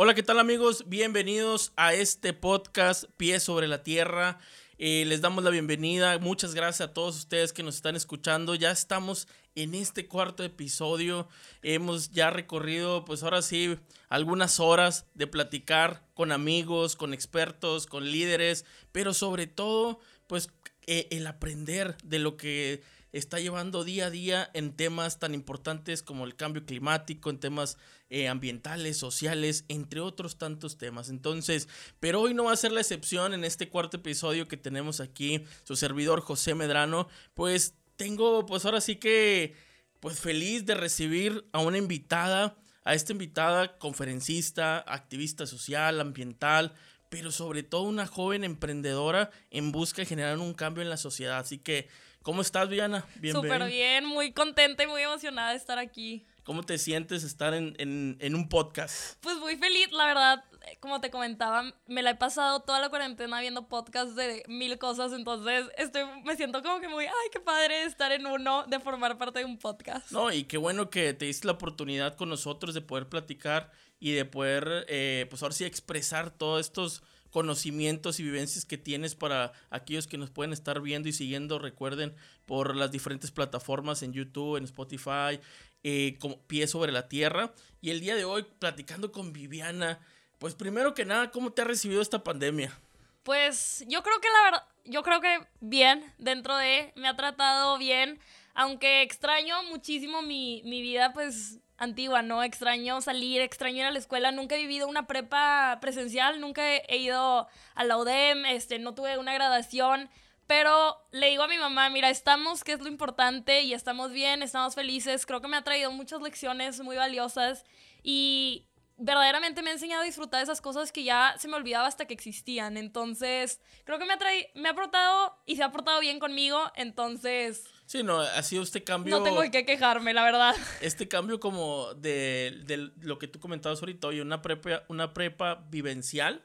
Hola, ¿qué tal amigos? Bienvenidos a este podcast Pies sobre la Tierra. Eh, les damos la bienvenida. Muchas gracias a todos ustedes que nos están escuchando. Ya estamos en este cuarto episodio. Hemos ya recorrido, pues ahora sí, algunas horas de platicar con amigos, con expertos, con líderes, pero sobre todo, pues eh, el aprender de lo que está llevando día a día en temas tan importantes como el cambio climático, en temas eh, ambientales, sociales, entre otros tantos temas. Entonces, pero hoy no va a ser la excepción en este cuarto episodio que tenemos aquí, su servidor José Medrano, pues tengo, pues ahora sí que, pues feliz de recibir a una invitada, a esta invitada conferencista, activista social, ambiental, pero sobre todo una joven emprendedora en busca de generar un cambio en la sociedad. Así que ¿Cómo estás, Viana? Bienvenida. Súper bien, muy contenta y muy emocionada de estar aquí. ¿Cómo te sientes estar en, un podcast? Pues muy feliz, la verdad. Como te comentaba, me la he pasado toda la cuarentena viendo podcasts de mil cosas, entonces estoy, me siento como que muy, ay, qué padre estar en uno, de formar parte de un podcast. No, y qué bueno que te diste la oportunidad con nosotros de poder platicar y de poder, eh, pues ahora sí, expresar todos estos conocimientos y vivencias que tienes para aquellos que nos pueden estar viendo y siguiendo, recuerden, por las diferentes plataformas en YouTube, en Spotify, eh, como Pie sobre la Tierra. Y el día de hoy, platicando con Viviana, pues primero que nada, ¿cómo te ha recibido esta pandemia? Pues yo creo que la verdad, yo creo que bien, dentro de, me ha tratado bien, aunque extraño muchísimo mi, mi vida, pues antigua, ¿no? Extraño salir, extraño ir a la escuela. Nunca he vivido una prepa presencial, nunca he ido a la UDEM, este, no tuve una graduación. Pero le digo a mi mamá, mira, estamos, que es lo importante, y estamos bien, estamos felices. Creo que me ha traído muchas lecciones muy valiosas y verdaderamente me ha enseñado a disfrutar de esas cosas que ya se me olvidaba hasta que existían. Entonces, creo que me ha, me ha aportado y se ha portado bien conmigo. Entonces, Sí, no, ha sido este cambio. No tengo que quejarme, la verdad. Este cambio como de, lo que tú comentabas ahorita, oye, una prepa, una prepa vivencial,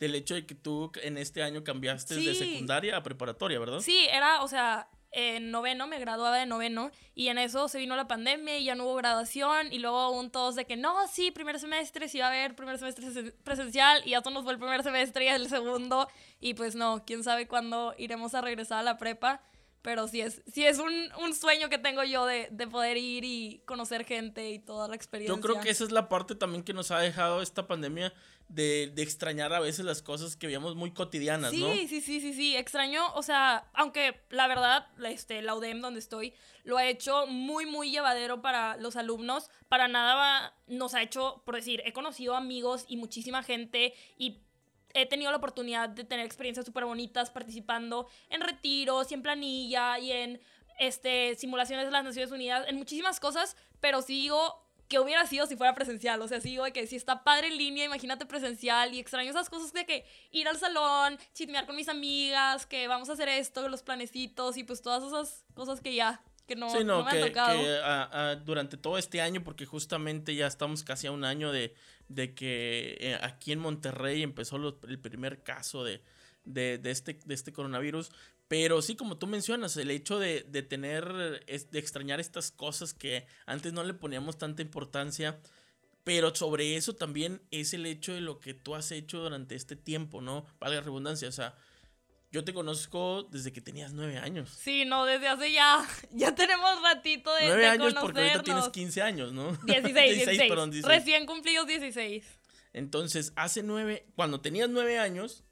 del hecho de que tú en este año cambiaste de secundaria a preparatoria, ¿verdad? Sí, era, o sea, en noveno, me graduaba de noveno, y en eso se vino la pandemia y ya no hubo graduación, y luego un todos de que no, sí, primer semestre, sí va a haber primer semestre presencial, y ya nos fue el primer semestre y el segundo, y pues no, quién sabe cuándo iremos a regresar a la prepa pero sí es, sí es un, un sueño que tengo yo de, de, poder ir y conocer gente y toda la experiencia. Yo creo que esa es la parte también que nos ha dejado esta pandemia de, de extrañar a veces las cosas que veíamos muy cotidianas, ¿no? Sí, sí, sí, sí, sí, extraño, o sea, aunque la verdad, este, la UDEM donde estoy, lo ha hecho muy, muy llevadero para los alumnos, para nada nos ha hecho, por decir, he conocido amigos y muchísima gente y he tenido la oportunidad de tener experiencias súper bonitas participando en retiros y en planilla y en este, simulaciones de las Naciones Unidas, en muchísimas cosas, pero sí digo que hubiera sido si fuera presencial, o sea, sí digo que si está padre en línea, imagínate presencial y extraño esas cosas de que ir al salón, chismear con mis amigas, que vamos a hacer esto, los planecitos y pues todas esas cosas que ya que no, sí, no, me que, tocado. Que, durante todo este año, porque justamente ya estamos casi a un año de, de que eh, aquí en Monterrey empezó el primer caso de, de, este, de este coronavirus. Pero sí, como tú mencionas, el hecho de, de tener, de extrañar estas cosas que antes no le poníamos tanta importancia. Pero sobre eso también es el hecho de lo que tú has hecho durante este tiempo, ¿no? Valga la redundancia, o sea, yo te conozco desde que tenías nueve años. Sí, no, desde hace ya, ya tenemos ratito de Nueve años porque ahorita tienes 15 años, ¿no? 16, 16, Perdón, 16. Recién cumplidos 16. Entonces, hace nueve, cuando tenías nueve años,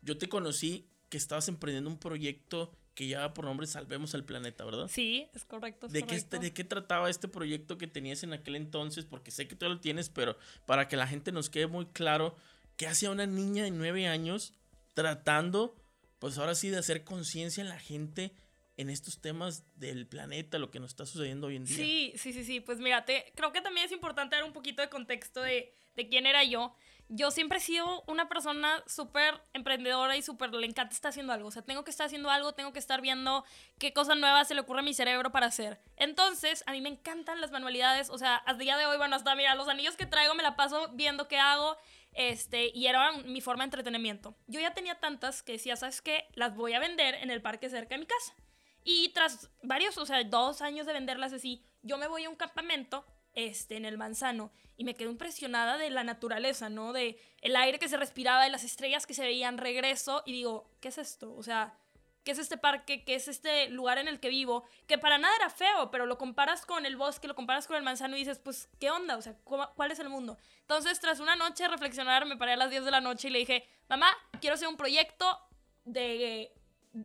yo te conocí que estabas emprendiendo un proyecto que lleva por nombre Salvemos al Planeta, ¿verdad? Sí, es correcto. ¿De, Qué, ¿De qué trataba este proyecto que tenías en aquel entonces? Porque sé que tú lo tienes, pero para que la gente nos quede muy claro, ¿qué hacía una niña de nueve años tratando pues ahora sí de hacer conciencia en la gente en estos temas del planeta, lo que nos está sucediendo hoy en día. Sí, sí, sí, sí. Pues mírate, creo que también es importante dar un poquito de contexto de, de quién era yo. Yo siempre he sido una persona súper emprendedora y súper le encanta estar haciendo algo. O sea, tengo que estar haciendo algo, tengo que estar viendo qué cosas nuevas se le ocurre a mi cerebro para hacer. Entonces, a mí me encantan las manualidades. O sea, hasta día de hoy, bueno, hasta mira, los anillos que traigo me la paso viendo qué hago. Este, y era mi forma de entretenimiento. Yo ya tenía tantas que decía, ¿sabes qué? Las voy a vender en el parque cerca de mi casa. Y tras varios, o sea, dos años de venderlas así, yo me voy a un campamento este, en el manzano y me quedé impresionada de la naturaleza, ¿no? De el aire que se respiraba, de las estrellas que se veían, regreso y digo, ¿qué es esto? O sea, ¿qué es este parque? ¿Qué es este lugar en el que vivo? Que para nada era feo, pero lo comparas con el bosque, lo comparas con el manzano y dices, pues, ¿qué onda? O sea, ¿cuál es el mundo? Entonces, tras una noche de reflexionar, me paré a las 10 de la noche y le dije, mamá, quiero hacer un proyecto de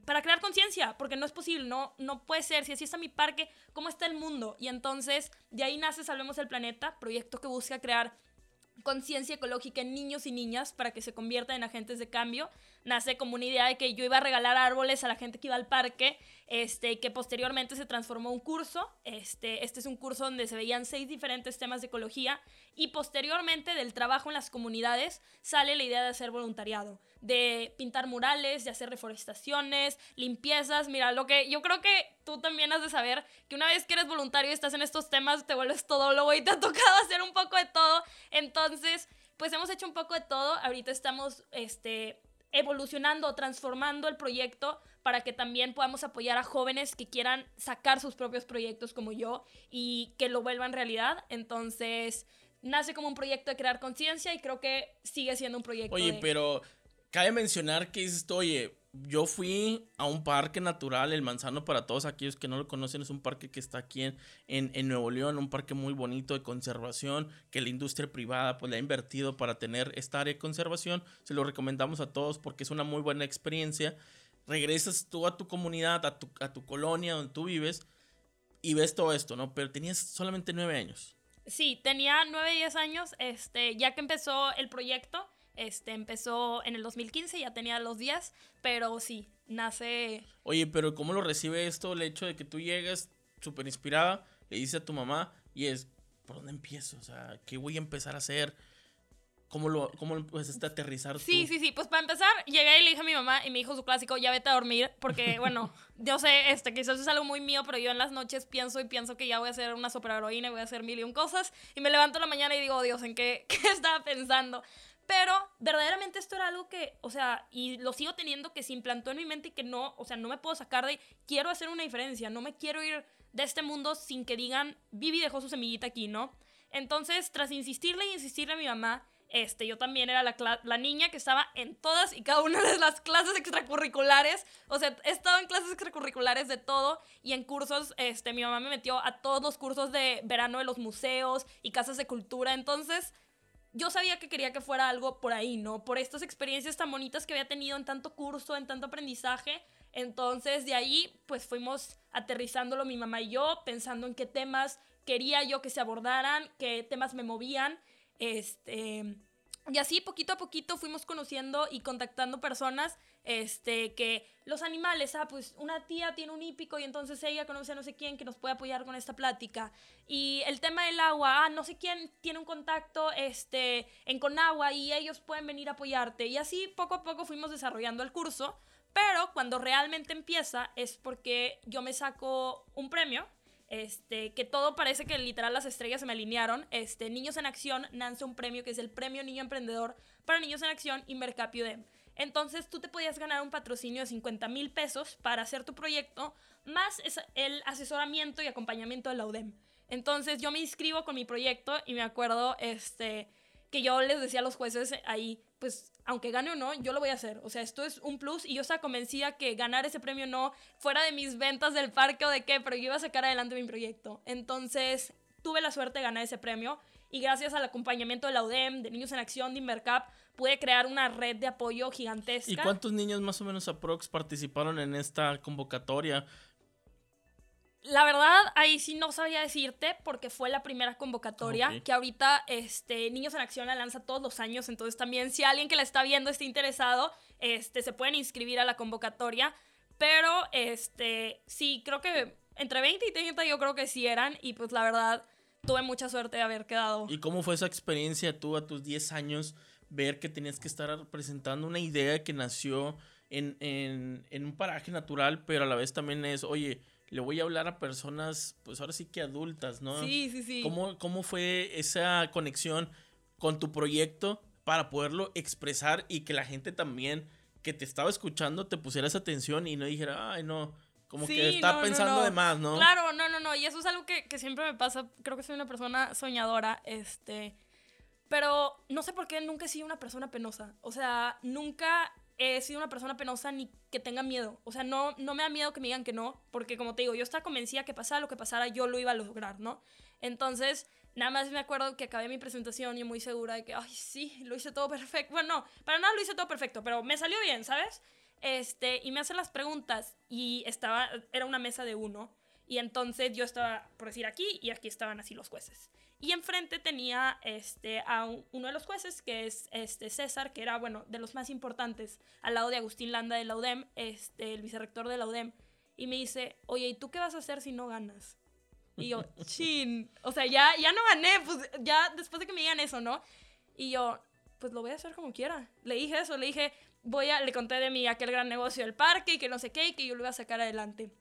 para crear conciencia, porque no es posible, no, no puede ser. Si así está mi parque, ¿cómo está el mundo? Y entonces de ahí nace Salvemos el Planeta, proyecto que busca crear conciencia ecológica en niños y niñas para que se conviertan en agentes de cambio. Nace como una idea de que yo iba a regalar árboles a la gente que iba al parque, este, que posteriormente se transformó en un curso. Este, este es un curso donde se veían seis diferentes temas de ecología y posteriormente del trabajo en las comunidades sale la idea de hacer voluntariado de pintar murales, de hacer reforestaciones, limpiezas. Mira, lo que yo creo que tú también has de saber que una vez que eres voluntario y estás en estos temas, te vuelves todólogo y te ha tocado hacer un poco de todo. Entonces, pues hemos hecho un poco de todo. Ahorita estamos este, evolucionando, transformando el proyecto para que también podamos apoyar a jóvenes que quieran sacar sus propios proyectos como yo y que lo vuelvan realidad. Entonces, nace como un proyecto de crear conciencia y creo que sigue siendo un proyecto. Oye, pero Cabe mencionar que dices, oye, yo fui a un parque natural, el Manzano, para todos aquellos que no lo conocen, es un parque que está aquí en, en, Nuevo León, un parque muy bonito de conservación, que la industria privada pues le ha invertido para tener esta área de conservación. Se lo recomendamos a todos porque es una muy buena experiencia. Regresas tú a tu comunidad, a tu, a tu colonia donde tú vives y ves todo esto, ¿no? Pero tenías solamente nueve años. Sí, tenía nueve, diez años, este, ya que empezó el proyecto este empezó en el 2015, ya tenía los días, pero sí, nace... Oye, pero ¿cómo lo recibe esto el hecho de que tú llegas súper inspirada, le dices a tu mamá y es, ¿por dónde empiezo? O sea, ¿qué voy a empezar a hacer? ¿Cómo lo, cómo empezaste a aterrizar? Sí, sí, sí. Pues para empezar, llegué y le dije a mi mamá y me dijo su clásico, ya vete a dormir, porque, bueno, yo sé, este, quizás es algo muy mío, pero yo en las noches pienso y pienso que ya voy a ser una superheroína y voy a hacer mil y un cosas. Y me levanto en la mañana y digo, Dios, ¿en qué, qué estaba pensando? Pero verdaderamente esto era algo que, o sea, y lo sigo teniendo que se implantó en mi mente y que no, o sea, no me puedo sacar de, quiero hacer una diferencia, no me quiero ir de este mundo sin que digan, Vivi dejó su semillita aquí, ¿no? Entonces, tras insistirle y insistirle a mi mamá, este, yo también era la, la, niña que estaba en todas y cada una de las clases extracurriculares. O sea, he estado en clases extracurriculares de todo y en cursos, este, mi mamá me metió a todos los cursos de verano de los museos y casas de cultura. Entonces, yo sabía que quería que fuera algo por ahí, ¿no? Por estas experiencias tan bonitas que había tenido en tanto curso, en tanto aprendizaje. Entonces, de ahí, pues fuimos aterrizándolo mi mamá y yo, pensando en qué temas quería yo que se abordaran, qué temas me movían. Este, y así poquito a poquito fuimos conociendo y contactando personas, este, que los animales, ah, pues una tía tiene un hípico y entonces ella conoce a no sé quién que nos puede apoyar con esta plática. Y el tema del agua, ah, no sé quién tiene un contacto, este, en Conagua y ellos pueden venir a apoyarte. Y así poco a poco fuimos desarrollando el curso, pero cuando realmente empieza es porque yo me saco un premio este, que todo parece que literal las estrellas se me alinearon. Este, Niños en Acción nace un premio que es el Premio Niño Emprendedor para Niños en Acción y Mercapio UDEM. Entonces tú te podías ganar un patrocinio de 50 mil pesos para hacer tu proyecto, más el asesoramiento y acompañamiento de la UDEM. Entonces yo me inscribo con mi proyecto y me acuerdo este, que yo les decía a los jueces ahí, pues aunque gane o no, yo lo voy a hacer. O sea, esto es un plus y yo estaba convencida que ganar ese premio no fuera de mis ventas del parque o de qué, pero yo iba a sacar adelante mi proyecto. Entonces, tuve la suerte de ganar ese premio y gracias al acompañamiento de la UDEM, de Niños en Acción, de Invercap, pude crear una red de apoyo gigantesca. ¿Y cuántos niños más o menos aprox participaron en esta convocatoria? La verdad, ahí sí no sabía decirte porque fue la primera convocatoria que ahorita este, Niños en Acción la lanza todos los años. Entonces también si alguien que la está viendo está interesado, este, se pueden inscribir a la convocatoria. Pero este, sí, creo que entre 20 y 30 yo creo que sí eran. Y pues la verdad, tuve mucha suerte de haber quedado. ¿Y cómo fue esa experiencia tú a tus 10 años? Ver que tenías que estar presentando una idea que nació en, en, en un paraje natural, pero a la vez también es, oye, le voy a hablar a personas, pues ahora sí que adultas, ¿no? Sí, sí, sí. ¿Cómo, cómo fue esa conexión con tu proyecto para poderlo expresar y que la gente también que te estaba escuchando te pusiera esa atención y no dijera, ay, no, como Sí, que está no, no, pensando no. de más, ¿no? Claro, no, no, no. Y eso es algo que, que siempre me pasa. Creo que soy una persona soñadora. Este. Pero no sé por qué nunca he sido una persona penosa. O sea, nunca he sido una persona penosa ni que tenga miedo. O sea, no, no me da miedo que me digan que no. Porque como te digo, yo estaba convencida que pasara lo que pasara, yo lo iba a lograr, ¿no? Entonces, nada más me acuerdo que acabé mi presentación y muy segura de que, ay, sí, lo hice todo perfecto. Bueno, no, para nada lo hice todo perfecto, pero me salió bien, ¿sabes? Este, y me hacen las preguntas y estaba, era una mesa de uno. Y entonces yo estaba, por decir, aquí y aquí estaban así los jueces. Y enfrente tenía este, a un- uno de los jueces, que es este, César, que era, bueno, de los más importantes, al lado de Agustín Landa de la UDEM, este, el vicerrector de la UDEM. Y me dice, oye, ¿y tú qué vas a hacer si no ganas? Y yo, chin, o sea, ya, ya no gané, pues ya después de que me digan eso, ¿no? Y yo, pues lo voy a hacer como quiera. Le dije eso, le dije, voy a, le conté de mi aquel gran negocio del parque y que no sé qué, y que yo lo iba a sacar adelante.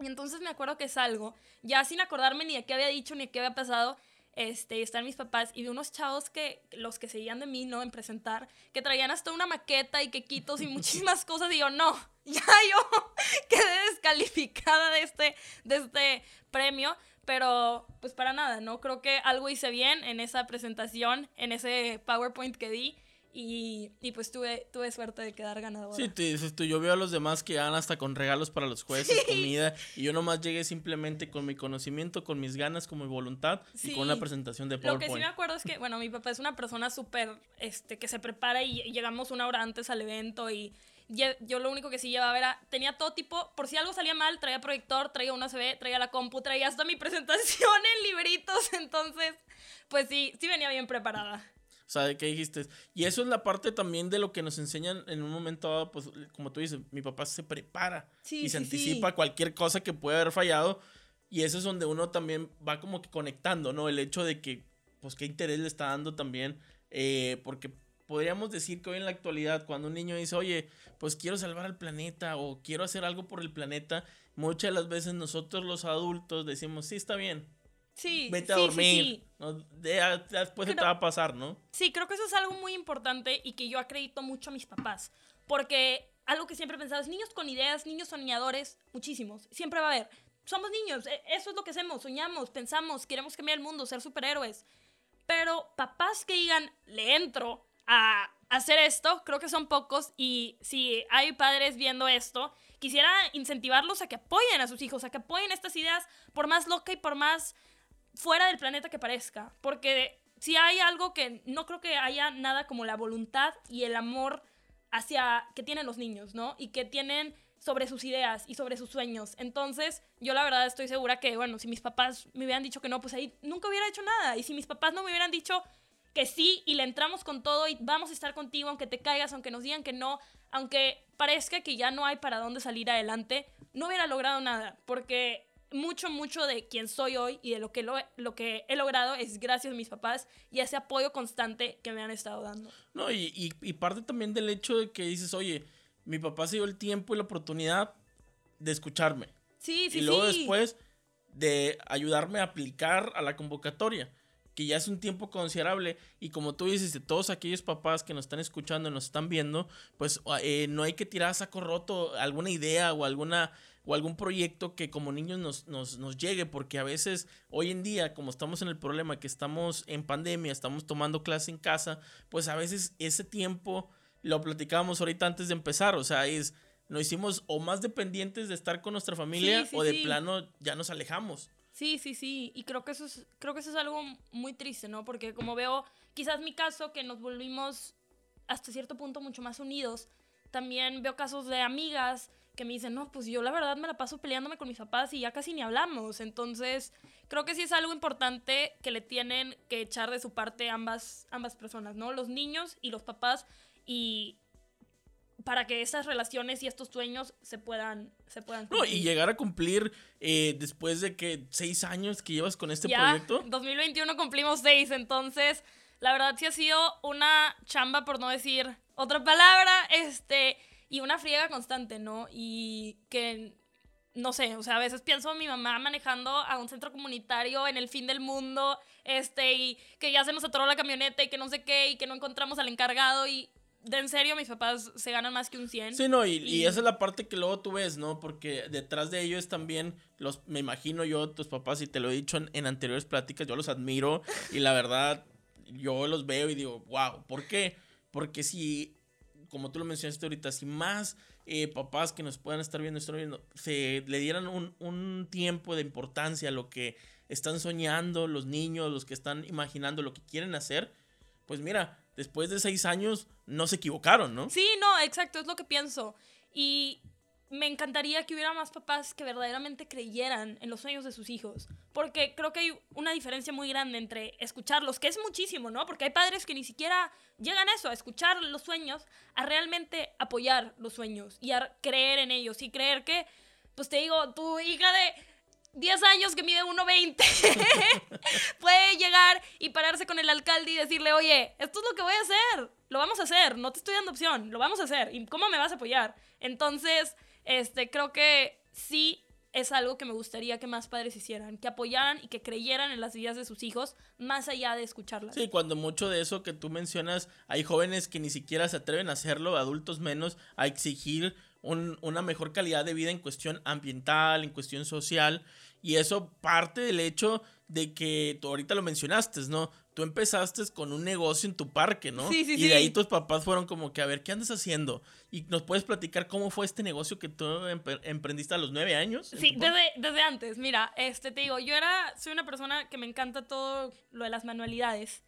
Y entonces me acuerdo que salgo, ya sin acordarme ni de qué había dicho ni de qué había pasado, este, están mis papás y vi unos chavos que, los que seguían de mí, ¿no? En presentar, que traían hasta una maqueta y quequitos y muchísimas cosas y yo, no, ya yo quedé descalificada de este, de este premio, pero pues para nada, ¿no? Creo que algo hice bien en esa presentación, en ese PowerPoint que di y, y pues tuve, tuve suerte de quedar ganadora. Sí, te dices tú, yo veo a los demás que van hasta con regalos para los jueces, comida, y yo nomás llegué simplemente con mi conocimiento, con mis ganas, con mi voluntad y con una presentación de Lo que sí PowerPoint. me acuerdo es que, bueno, mi papá es una persona súper, este, que se prepara y llegamos una hora antes al evento y yo lo único que sí llevaba era, tenía todo tipo, por si algo salía mal, traía proyector, traía una USB, traía la compu, traía hasta mi presentación en libritos, entonces, pues sí, sí venía bien preparada. O sea, ¿qué dijiste? Y eso es la parte también de lo que nos enseñan en un momento dado, pues como tú dices, mi papá se prepara Sí, y se sí, anticipa sí. a cualquier cosa que puede haber fallado. Y eso es donde uno también va como que conectando, ¿no? El hecho de que, pues, qué interés le está dando también. eh, porque podríamos decir que hoy en la actualidad, cuando un niño dice, oye, pues quiero salvar al planeta o quiero hacer algo por el planeta, muchas de las veces nosotros los adultos decimos, sí, está bien, Sí, vete a sí, sí, dormir. sí. ¿no? De- ya después se te Creo- va a pasar, ¿no? Sí, creo que eso es algo muy importante y que yo acredito mucho a mis papás. Porque algo que siempre he pensado es niños con ideas, niños soñadores, muchísimos. Siempre va a haber. Somos niños, e- eso es lo que hacemos, soñamos, pensamos, queremos cambiar el mundo, ser superhéroes. Pero papás que digan, le entro a hacer esto, creo que son pocos. Y si hay padres viendo esto, quisiera incentivarlos a que apoyen a sus hijos, a que apoyen estas ideas, por más loca y por más fuera del planeta que parezca. Porque si hay algo que no creo que haya nada como la voluntad y el amor hacia que tienen los niños, ¿no? Y que tienen sobre sus ideas y sobre sus sueños. Entonces, yo la verdad estoy segura que, bueno, si mis papás me hubieran dicho que no, pues ahí nunca hubiera hecho nada. Y si mis papás no me hubieran dicho que sí y le entramos con todo y vamos a estar contigo aunque te caigas, aunque nos digan que no, aunque parezca que ya no hay para dónde salir adelante, no hubiera logrado nada, porque mucho, mucho de quien soy hoy y de lo que, lo, lo que he logrado es gracias a mis papás y a ese apoyo constante que me han estado dando. No, y, y, y parte también del hecho de que dices, oye, mi papá se dio el tiempo y la oportunidad de escucharme. Sí, sí, y luego sí. después de ayudarme a aplicar a la convocatoria, que ya es un tiempo considerable. Y como tú dices, de todos aquellos papás que nos están escuchando y nos están viendo, pues eh, no hay que tirar a saco roto alguna idea o alguna o algún proyecto que como niños nos, nos, nos llegue, porque a veces hoy en día, como estamos en el problema que estamos en pandemia, estamos tomando clase en casa, pues a veces ese tiempo lo platicábamos ahorita antes de empezar, o sea, es nos hicimos o más dependientes de estar con nuestra familia Sí, sí, o de sí. plano ya nos alejamos. Sí, sí, sí. Y creo que eso es, creo que eso es algo muy triste, ¿no? Porque como veo, quizás mi caso, que nos volvimos hasta cierto punto mucho más unidos, también veo casos de amigas que me dicen, no, pues yo la verdad me la paso peleándome con mis papás y ya casi ni hablamos. Entonces, creo que sí es algo importante que le tienen que echar de su parte ambas, ambas personas, ¿no? Los niños y los papás y para que esas relaciones y estos sueños se puedan, se puedan No, y cumplir. llegar a cumplir eh, después de que seis años que llevas con este ya, proyecto. 2021 cumplimos seis, entonces la verdad sí ha sido una chamba, por no decir otra palabra, este, y una friega constante, ¿no? Y que, no sé, o sea, a veces pienso en mi mamá manejando a un centro comunitario en el fin del mundo, este, y que ya se nos atoró la camioneta y que no sé qué, y que no encontramos al encargado, y de en serio, mis papás se ganan más que un 100. Sí, no, y, esa es la parte que luego tú ves, ¿no? Porque detrás de ellos también, los, me imagino yo, tus papás, y te lo he dicho en, anteriores pláticas, yo los admiro y la verdad, yo los veo y digo, wow, ¿por qué? Porque si, como tú lo mencionaste ahorita, si más eh, papás que nos puedan estar viendo, estar viendo, se le dieran un, un tiempo de importancia a lo que están soñando los niños, los que están imaginando lo que quieren hacer, pues mira, después de seis años no se equivocaron, ¿no? Sí, no, exacto, es lo que pienso. Y me encantaría que hubiera más papás que verdaderamente creyeran en los sueños de sus hijos. Porque creo que hay una diferencia muy grande entre escucharlos, que es muchísimo, ¿no? Porque hay padres que ni siquiera llegan a eso, a escuchar los sueños, a realmente apoyar los sueños y a creer en ellos y creer que, pues te digo, tu hija de 10 años que mide 1,20 puede llegar y pararse con el alcalde y decirle, oye, esto es lo que voy a hacer, lo vamos a hacer, no te estoy dando opción, lo vamos a hacer, ¿y cómo me vas a apoyar? Entonces, este, creo que sí es algo que me gustaría que más padres hicieran, que apoyaran y que creyeran en las ideas de sus hijos, más allá de escucharlas. Sí, cuando mucho de eso que tú mencionas, hay jóvenes que ni siquiera se atreven a hacerlo, adultos menos, a exigir una mejor calidad de vida en cuestión ambiental, en cuestión social. Y eso parte del hecho de que tú ahorita lo mencionaste, ¿no? Tú empezaste con un negocio en tu parque, ¿no? Sí, sí, y de ahí tus papás fueron como que, a ver, ¿qué andas haciendo? Y nos puedes platicar cómo fue este negocio que tú emprendiste a los nueve años. Sí, desde, desde antes. Mira, este te digo, yo era, soy una persona que me encanta todo lo de las manualidades.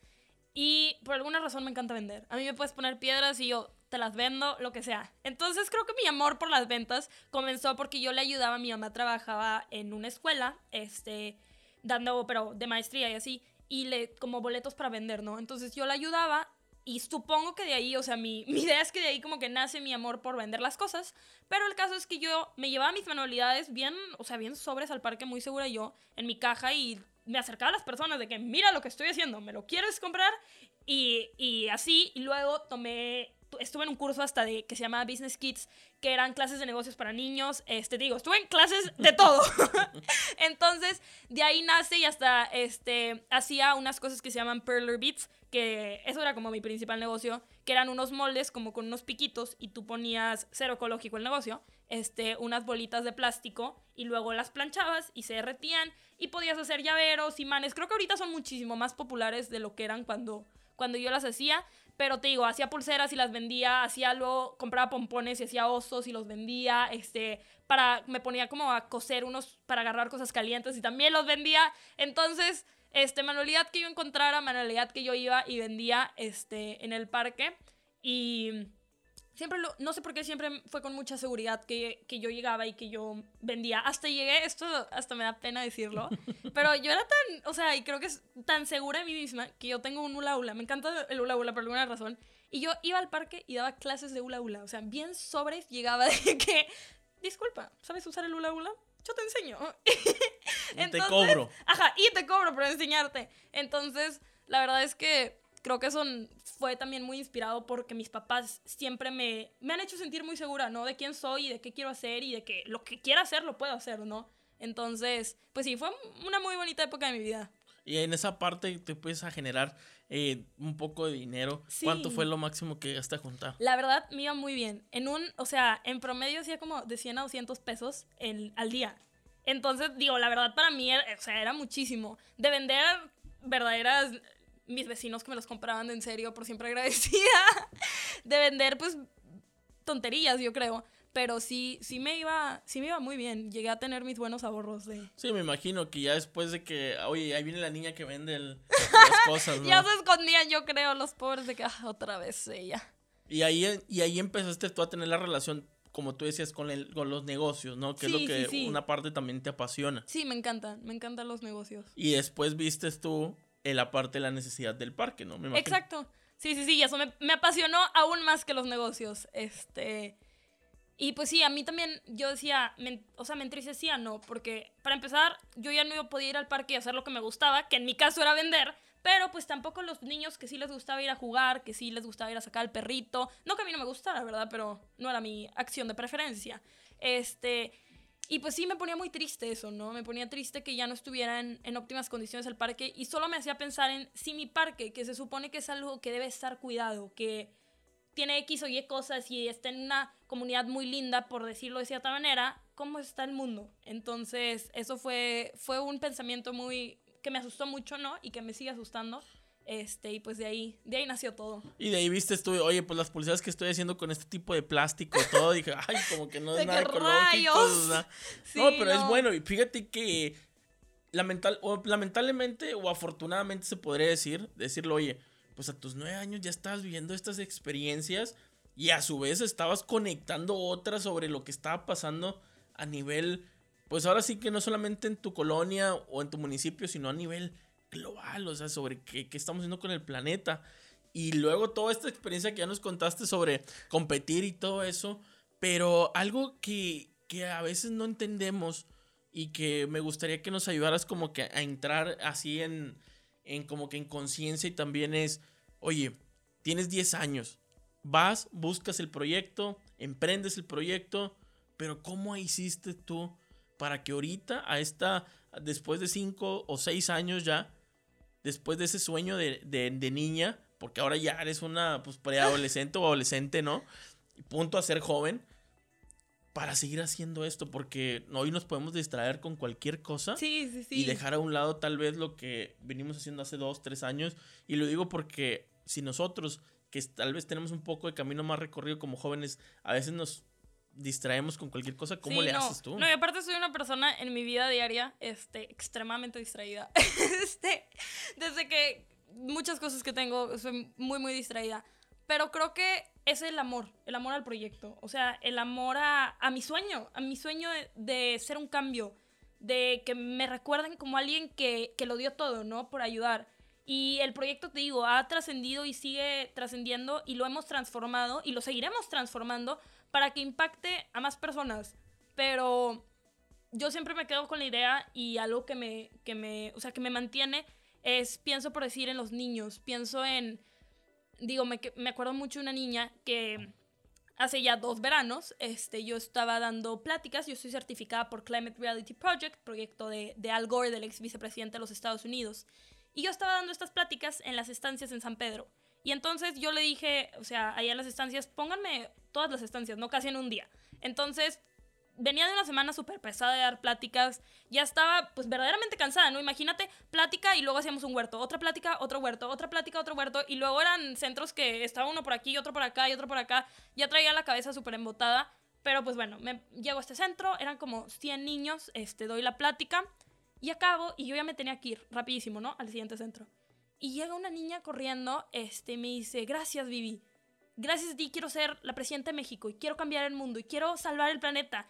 Y por alguna razón me encanta vender. A mí me puedes poner piedras y yo te las vendo, lo que sea. Entonces creo que mi amor por las ventas comenzó porque yo le ayudaba, mi mamá trabajaba en una escuela, este, dando, pero de maestría y así, y le, como boletos para vender, ¿no? Entonces yo la ayudaba y supongo que de ahí, o sea, mi, mi, idea es que de ahí como que nace mi amor por vender las cosas. Pero el caso es que yo me llevaba mis manualidades bien, o sea, bien sobres al parque, muy segura yo, en mi caja y me acercaba a las personas de que mira lo que estoy haciendo, ¿me lo quieres comprar? Y, y así, y luego tomé, estuve en un curso hasta de que se llamaba Business Kids, que eran clases de negocios para niños, este, digo, estuve en clases de todo. Entonces, de ahí nace y hasta, este, hacía unas cosas que se llaman Perler Beats, que eso era como mi principal negocio, que eran unos moldes como con unos piquitos y tú ponías cero ecológico el negocio, este, unas bolitas de plástico y luego las planchabas y se derretían y podías hacer llaveros, imanes. Creo que ahorita son muchísimo más populares de lo que eran cuando, cuando yo las hacía, pero te digo, hacía pulseras y las vendía, hacía luego, compraba pompones y hacía osos y los vendía, este, para, me ponía como a coser unos para agarrar cosas calientes y también los vendía. Entonces, este, manualidad que yo encontrara, manualidad que yo iba y vendía este, en el parque. Y siempre lo, no sé por qué siempre fue con mucha seguridad que, que, yo llegaba y que yo vendía. Hasta llegué, esto hasta me da pena decirlo, pero yo era tan, o sea, y creo que es tan segura de mí misma que yo tengo un hula hula. Me encanta el hula hula por alguna razón. Y yo iba al parque y daba clases de hula hula. O sea, bien sobres llegaba de que, disculpa, ¿sabes usar el hula hula? yo te enseño. y te cobro. Ajá, y te cobro por enseñarte. Entonces, la verdad es que creo que eso fue también muy inspirado porque mis papás siempre me, me han hecho sentir muy segura, ¿no? De quién soy y de qué quiero hacer y de que lo que quiera hacer lo puedo hacer, ¿no? Entonces, pues sí, fue una muy bonita época de mi vida. Y en esa parte te puedes a generar eh, un poco de dinero. ¿Cuánto fue lo máximo que a juntar? La verdad, me iba muy bien. En un, o sea, en promedio hacía como de 100 a 200 pesos el, al día. Entonces, digo, la verdad para mí, era, o sea, era muchísimo. De vender verdaderas, mis vecinos que me los compraban en serio, por siempre agradecida. De vender, pues, tonterías, yo creo pero sí, sí me iba, sí me iba muy bien. Llegué a tener mis buenos ahorros de. Sí, me imagino que ya después de que, oye, ahí viene la niña que vende las cosas, ¿no? ya se escondían, yo creo, los pobres de que ah, otra vez ella. Y ahí, y ahí empezaste tú a tener la relación, como tú decías, con, el, con los negocios, ¿no? Que es lo que una parte también te apasiona. Sí, me encantan, me encantan los negocios. Y después vistes tú en la parte de la necesidad del parque, ¿no? Me Exacto. Sí, sí, sí, eso me, me apasionó aún más que los negocios. Este. Y pues sí, a mí también yo decía, o sea, me entristecía, ¿no? Porque para empezar, yo ya no podía ir al parque y hacer lo que me gustaba, que en mi caso era vender, pero pues tampoco los niños que sí les gustaba ir a jugar, que sí les gustaba ir a sacar al perrito, no que a mí no me gustara, ¿verdad? Pero no era mi acción de preferencia. Este, y pues sí me ponía muy triste eso, ¿no? Me ponía triste que ya no estuviera en, en, óptimas condiciones el parque y solo me hacía pensar en si mi parque, que se supone que es algo que debe estar cuidado, que tiene X o Y cosas y está en una comunidad muy linda, por decirlo de cierta manera, ¿cómo está el mundo? Entonces, eso fue, fue un pensamiento muy que me asustó mucho, ¿no? Y que me sigue asustando. Este, y pues de ahí, de ahí nació todo. Y de ahí viste, estuve, oye, pues las publicidades que estoy haciendo con este tipo de plástico y todo, dije, ay, como que no es nada ecológico. no, pero es bueno. Y fíjate que lamental, o lamentablemente o afortunadamente se podría decir, decirlo, oye, pues a tus nueve años ya estabas viviendo estas experiencias y a su vez estabas conectando otras sobre lo que estaba pasando a nivel, pues ahora sí que no solamente en tu colonia o en tu municipio, sino a nivel global, o sea, sobre qué, qué estamos haciendo con el planeta. Y luego toda esta experiencia que ya nos contaste sobre competir y todo eso, pero algo que, que a veces no entendemos y que me gustaría que nos ayudaras como que a entrar así en, en como que en conciencia y también es, oye, tienes 10 años, vas, buscas el proyecto, emprendes el proyecto, pero ¿cómo hiciste tú para que ahorita, a esta, después de 5 o 6 años ya, después de ese sueño de, de, niña, porque ahora ya eres una pues, preadolescente o adolescente, ¿no? Punto a ser joven para seguir haciendo esto, porque hoy nos podemos distraer con cualquier cosa sí, sí, sí. y dejar a un lado tal vez lo que venimos haciendo hace dos, tres años. Y lo digo porque si nosotros, que tal vez tenemos un poco de camino más recorrido como jóvenes, a veces nos distraemos con cualquier cosa, ¿cómo le haces tú? No, y aparte soy una persona en mi vida diaria este, extremadamente distraída. este, desde que muchas cosas que tengo, soy muy, muy distraída. Pero creo que es el amor, el amor al proyecto, o sea, el amor a, a mi sueño, a mi sueño de, ser un cambio, de que me recuerden como alguien que, que lo dio todo, ¿no? Por ayudar. Y el proyecto, te digo, ha trascendido y sigue trascendiendo y lo hemos transformado y lo seguiremos transformando para que impacte a más personas. Pero yo siempre me quedo con la idea y algo que me, que me, o sea, que me mantiene es, pienso por decir, en los niños, pienso en digo, me, me acuerdo mucho de una niña que hace ya dos veranos, este, yo estaba dando pláticas, yo soy certificada por Climate Reality Project, proyecto de, de Al Gore, del ex vicepresidente de los Estados Unidos, y yo estaba dando estas pláticas en las estancias en San Pedro. Y entonces yo le dije, o sea, allá en las estancias, pónganme todas las estancias, no casi en un día. Entonces venía de una semana súper pesada de dar pláticas, ya estaba pues verdaderamente cansada, ¿no? Imagínate, plática y luego hacíamos un huerto, otra plática, otro huerto, otra plática, otro huerto, y luego eran centros que estaba uno por aquí, otro por acá y otro por acá, ya traía la cabeza súper embotada, pero pues bueno, me llego a este centro, eran como 100 niños, este, doy la plática y acabo, y yo ya me tenía que ir rapidísimo, ¿no? Al siguiente centro. Y llega una niña corriendo, este, me dice, gracias Vivi, gracias a ti quiero ser la presidenta de México y quiero cambiar el mundo y quiero salvar el planeta.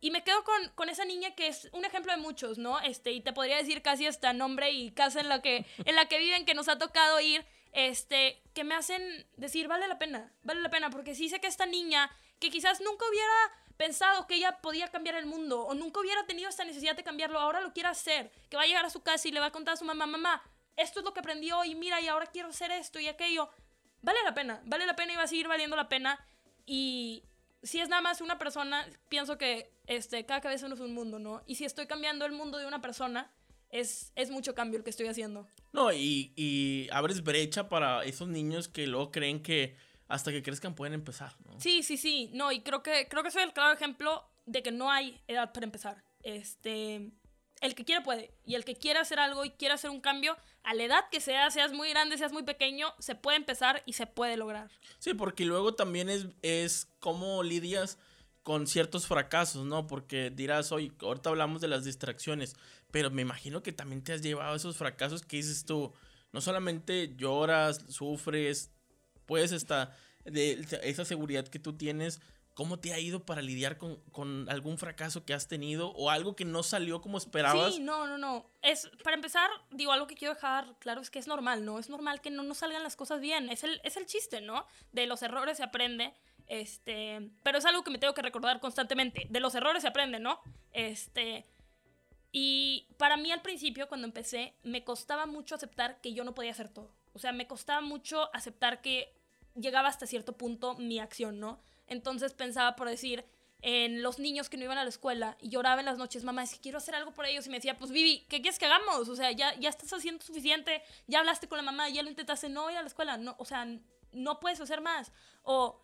Y me quedo con, con, esa niña que es un ejemplo de muchos, ¿no? Este, y te podría decir casi hasta nombre y casa en la que, en la que viven, que nos ha tocado ir, este, que me hacen decir, vale la pena, vale la pena, porque sí sé que esta niña, que quizás nunca hubiera pensado que ella podía cambiar el mundo, o nunca hubiera tenido esta necesidad de cambiarlo, ahora lo quiere hacer, que va a llegar a su casa y le va a contar a su mamá, mamá, esto es lo que aprendió y mira, y ahora quiero hacer esto y aquello. Vale la pena, vale la pena y va a seguir valiendo la pena. Y, si es nada más una persona, pienso que este, cada cabeza no es un mundo, ¿no? Y si estoy cambiando el mundo de una persona, es, es mucho cambio el que estoy haciendo. No, y, y abres brecha para esos niños que luego creen que hasta que crezcan pueden empezar, ¿no? Sí, sí, sí. No, y creo que, creo que soy el claro ejemplo de que no hay edad para empezar. Este, el que quiera puede. Y el que quiera hacer algo y quiera hacer un cambio, a la edad que sea, seas muy grande, seas muy pequeño, se puede empezar y se puede lograr. Sí, porque luego también es, es cómo lidias con ciertos fracasos, ¿no? Porque dirás, hoy, ahorita hablamos de las distracciones, pero me imagino que también te has llevado esos fracasos que dices tú, no solamente lloras, sufres, puedes hasta de esa seguridad que tú tienes, ¿Cómo te ha ido para lidiar con, algún fracaso que has tenido o algo que no salió como esperabas? Sí, no, no, no. Es, para empezar, digo, algo que quiero dejar claro es que es normal, ¿no? Es normal que no nos salgan las cosas bien. Es el, es el chiste, ¿no? De los errores se aprende. Este, pero es algo que me tengo que recordar constantemente. De los errores se aprende, ¿no? Este, y para mí al principio, cuando empecé, me costaba mucho aceptar que yo no podía hacer todo. O sea, me costaba mucho aceptar que llegaba hasta cierto punto mi acción, ¿no? Entonces pensaba por decir en los niños que no iban a la escuela y lloraba en las noches, mamá, es que quiero hacer algo por ellos. Y me decía, pues Vivi, ¿qué quieres que hagamos? O sea, ya, ya estás haciendo suficiente, ya hablaste con la mamá, ya lo intentaste, no ir a la escuela, no, o sea, no puedes hacer más. O,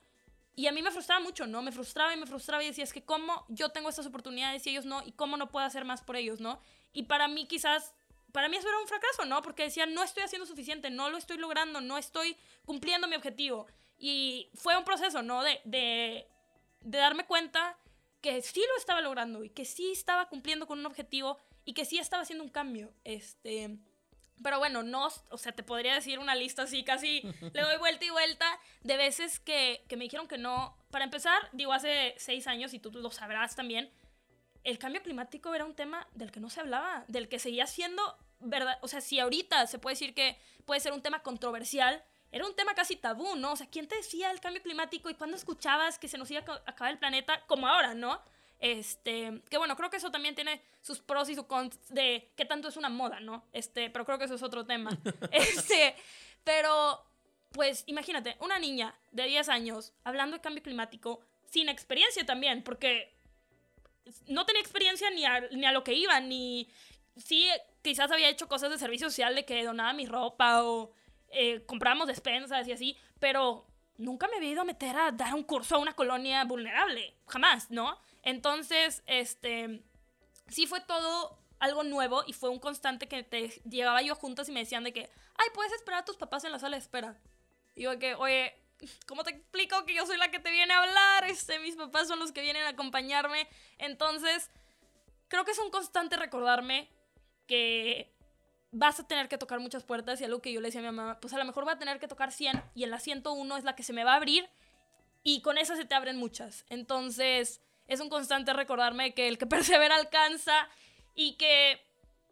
y a mí me frustraba mucho, ¿no? Me frustraba y me frustraba y decía, es que cómo yo tengo estas oportunidades y ellos no, y cómo no puedo hacer más por ellos, ¿no? Y para mí quizás, para mí eso era un fracaso, ¿no? Porque decía, no estoy haciendo suficiente, no lo estoy logrando, no estoy cumpliendo mi objetivo. Y fue un proceso, ¿no? De, de, de darme cuenta que sí lo estaba logrando y que sí estaba cumpliendo con un objetivo y que sí estaba haciendo un cambio. Este, pero bueno, no, o sea, te podría decir una lista así, casi le doy vuelta y vuelta de veces que, que me dijeron que no. Para empezar, digo, hace seis años, y tú lo sabrás también, el cambio climático era un tema del que no se hablaba, del que seguía siendo, ¿verdad? O sea, si ahorita se puede decir que puede ser un tema controversial, era un tema casi tabú, ¿no? O sea, ¿quién te decía el cambio climático y cuándo escuchabas que se nos iba a acabar el planeta como ahora, ¿no? Este, que bueno, creo que eso también tiene sus pros y sus cons de qué tanto es una moda, ¿no? Este, pero creo que eso es otro tema. este, pero, pues imagínate, una niña de 10 años hablando de cambio climático sin experiencia también, porque no tenía experiencia ni a, ni a lo que iba, ni sí, quizás había hecho cosas de servicio social de que donaba mi ropa o eh, comprábamos despensas y así, pero nunca me había ido a meter a dar un curso a una colonia vulnerable, jamás, ¿no? Entonces, este, sí fue todo algo nuevo y fue un constante que te llevaba yo juntas y me decían de que, ay, puedes esperar a tus papás en la sala de espera. Y que, oye, ¿cómo te explico que yo soy la que te viene a hablar? Este, mis papás son los que vienen a acompañarme. Entonces, creo que es un constante recordarme que vas a tener que tocar muchas puertas y algo que yo le decía a mi mamá, pues a lo mejor voy a tener que tocar 100 y en la 101 es la que se me va a abrir y con esa se te abren muchas. Entonces, es un constante recordarme que el que persevera alcanza y que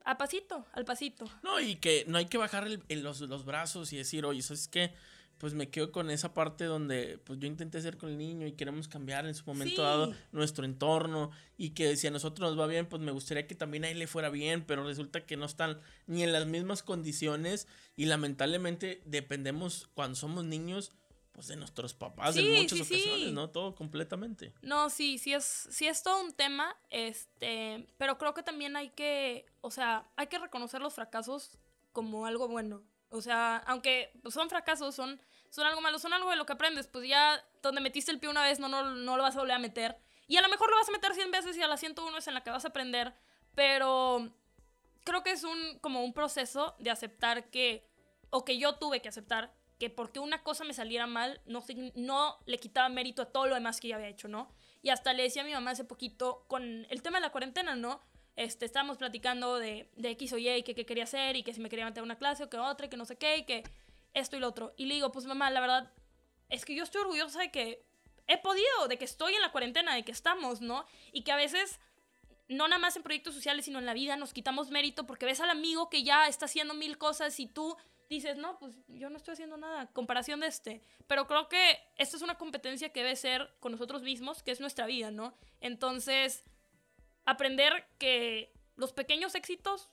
a pasito, al pasito. No, y que no hay que bajar los, los, brazos y decir, oye, ¿sabes qué? Pues me quedo con esa parte donde pues yo intenté hacer con el niño y queremos cambiar en su momento dado nuestro entorno y que si a nosotros nos va bien, pues me gustaría que también a él le fuera bien, pero resulta que no están ni en las mismas condiciones y lamentablemente dependemos cuando somos niños pues, de nuestros papás en muchas ocasiones, ¿no? Todo completamente. No, sí, sí es, sí es todo un tema, este, pero creo que también hay que, o sea, hay que reconocer los fracasos como algo bueno. O sea, aunque son fracasos, son, son algo malo, son algo de lo que aprendes, pues ya donde metiste el pie una vez no, no, no lo vas a volver a meter. Y a lo mejor lo vas a meter 100 veces y a la 101 es en la que vas a aprender, pero creo que es un, como un proceso de aceptar que, o que yo tuve que aceptar, que porque una cosa me saliera mal, no, no le quitaba mérito a todo lo demás que ya había hecho, ¿no? Y hasta le decía a mi mamá hace poquito con el tema de la cuarentena, ¿no? Este, estábamos platicando de, de X o Y que qué quería hacer y que si me quería meter a una clase o que otra y que no sé qué y que esto y lo otro. Y le digo, pues mamá, la verdad es que yo estoy orgullosa de que he podido, de que estoy en la cuarentena, de que estamos, ¿no? Y que a veces no nada más en proyectos sociales, sino en la vida nos quitamos mérito porque ves al amigo que ya está haciendo mil cosas y tú dices, no, pues yo no estoy haciendo nada, comparación de este. Pero creo que esta es una competencia que debe ser con nosotros mismos, que es nuestra vida, ¿no? Entonces, aprender que los pequeños éxitos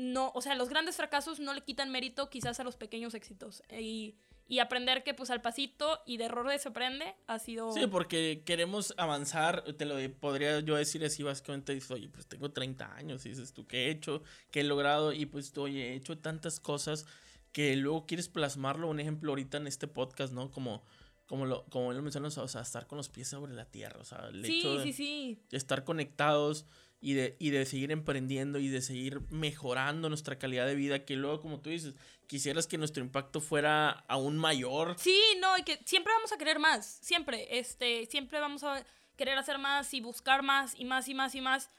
no, o sea, los grandes fracasos no le quitan mérito quizás a los pequeños éxitos. Y, y aprender que pues al pasito y de errores se aprende ha sido... Sí, porque queremos avanzar, te lo podría yo decir así básicamente, dices, oye, pues tengo 30 años, y dices tú, ¿qué he hecho? ¿Qué he logrado? Y pues, oye, he hecho tantas cosas que luego quieres plasmarlo, un ejemplo ahorita en este podcast, ¿no? Como, como lo, como lo mencionas, o sea, estar con los pies sobre la tierra, o sea, el sí, hecho de, sí, sí. estar conectados y de, y de seguir emprendiendo y de seguir mejorando nuestra calidad de vida, que luego, como tú dices, quisieras que nuestro impacto fuera aún mayor. Sí, no, y que siempre vamos a querer más, siempre, este, siempre vamos a querer hacer más y buscar más y más y más y más,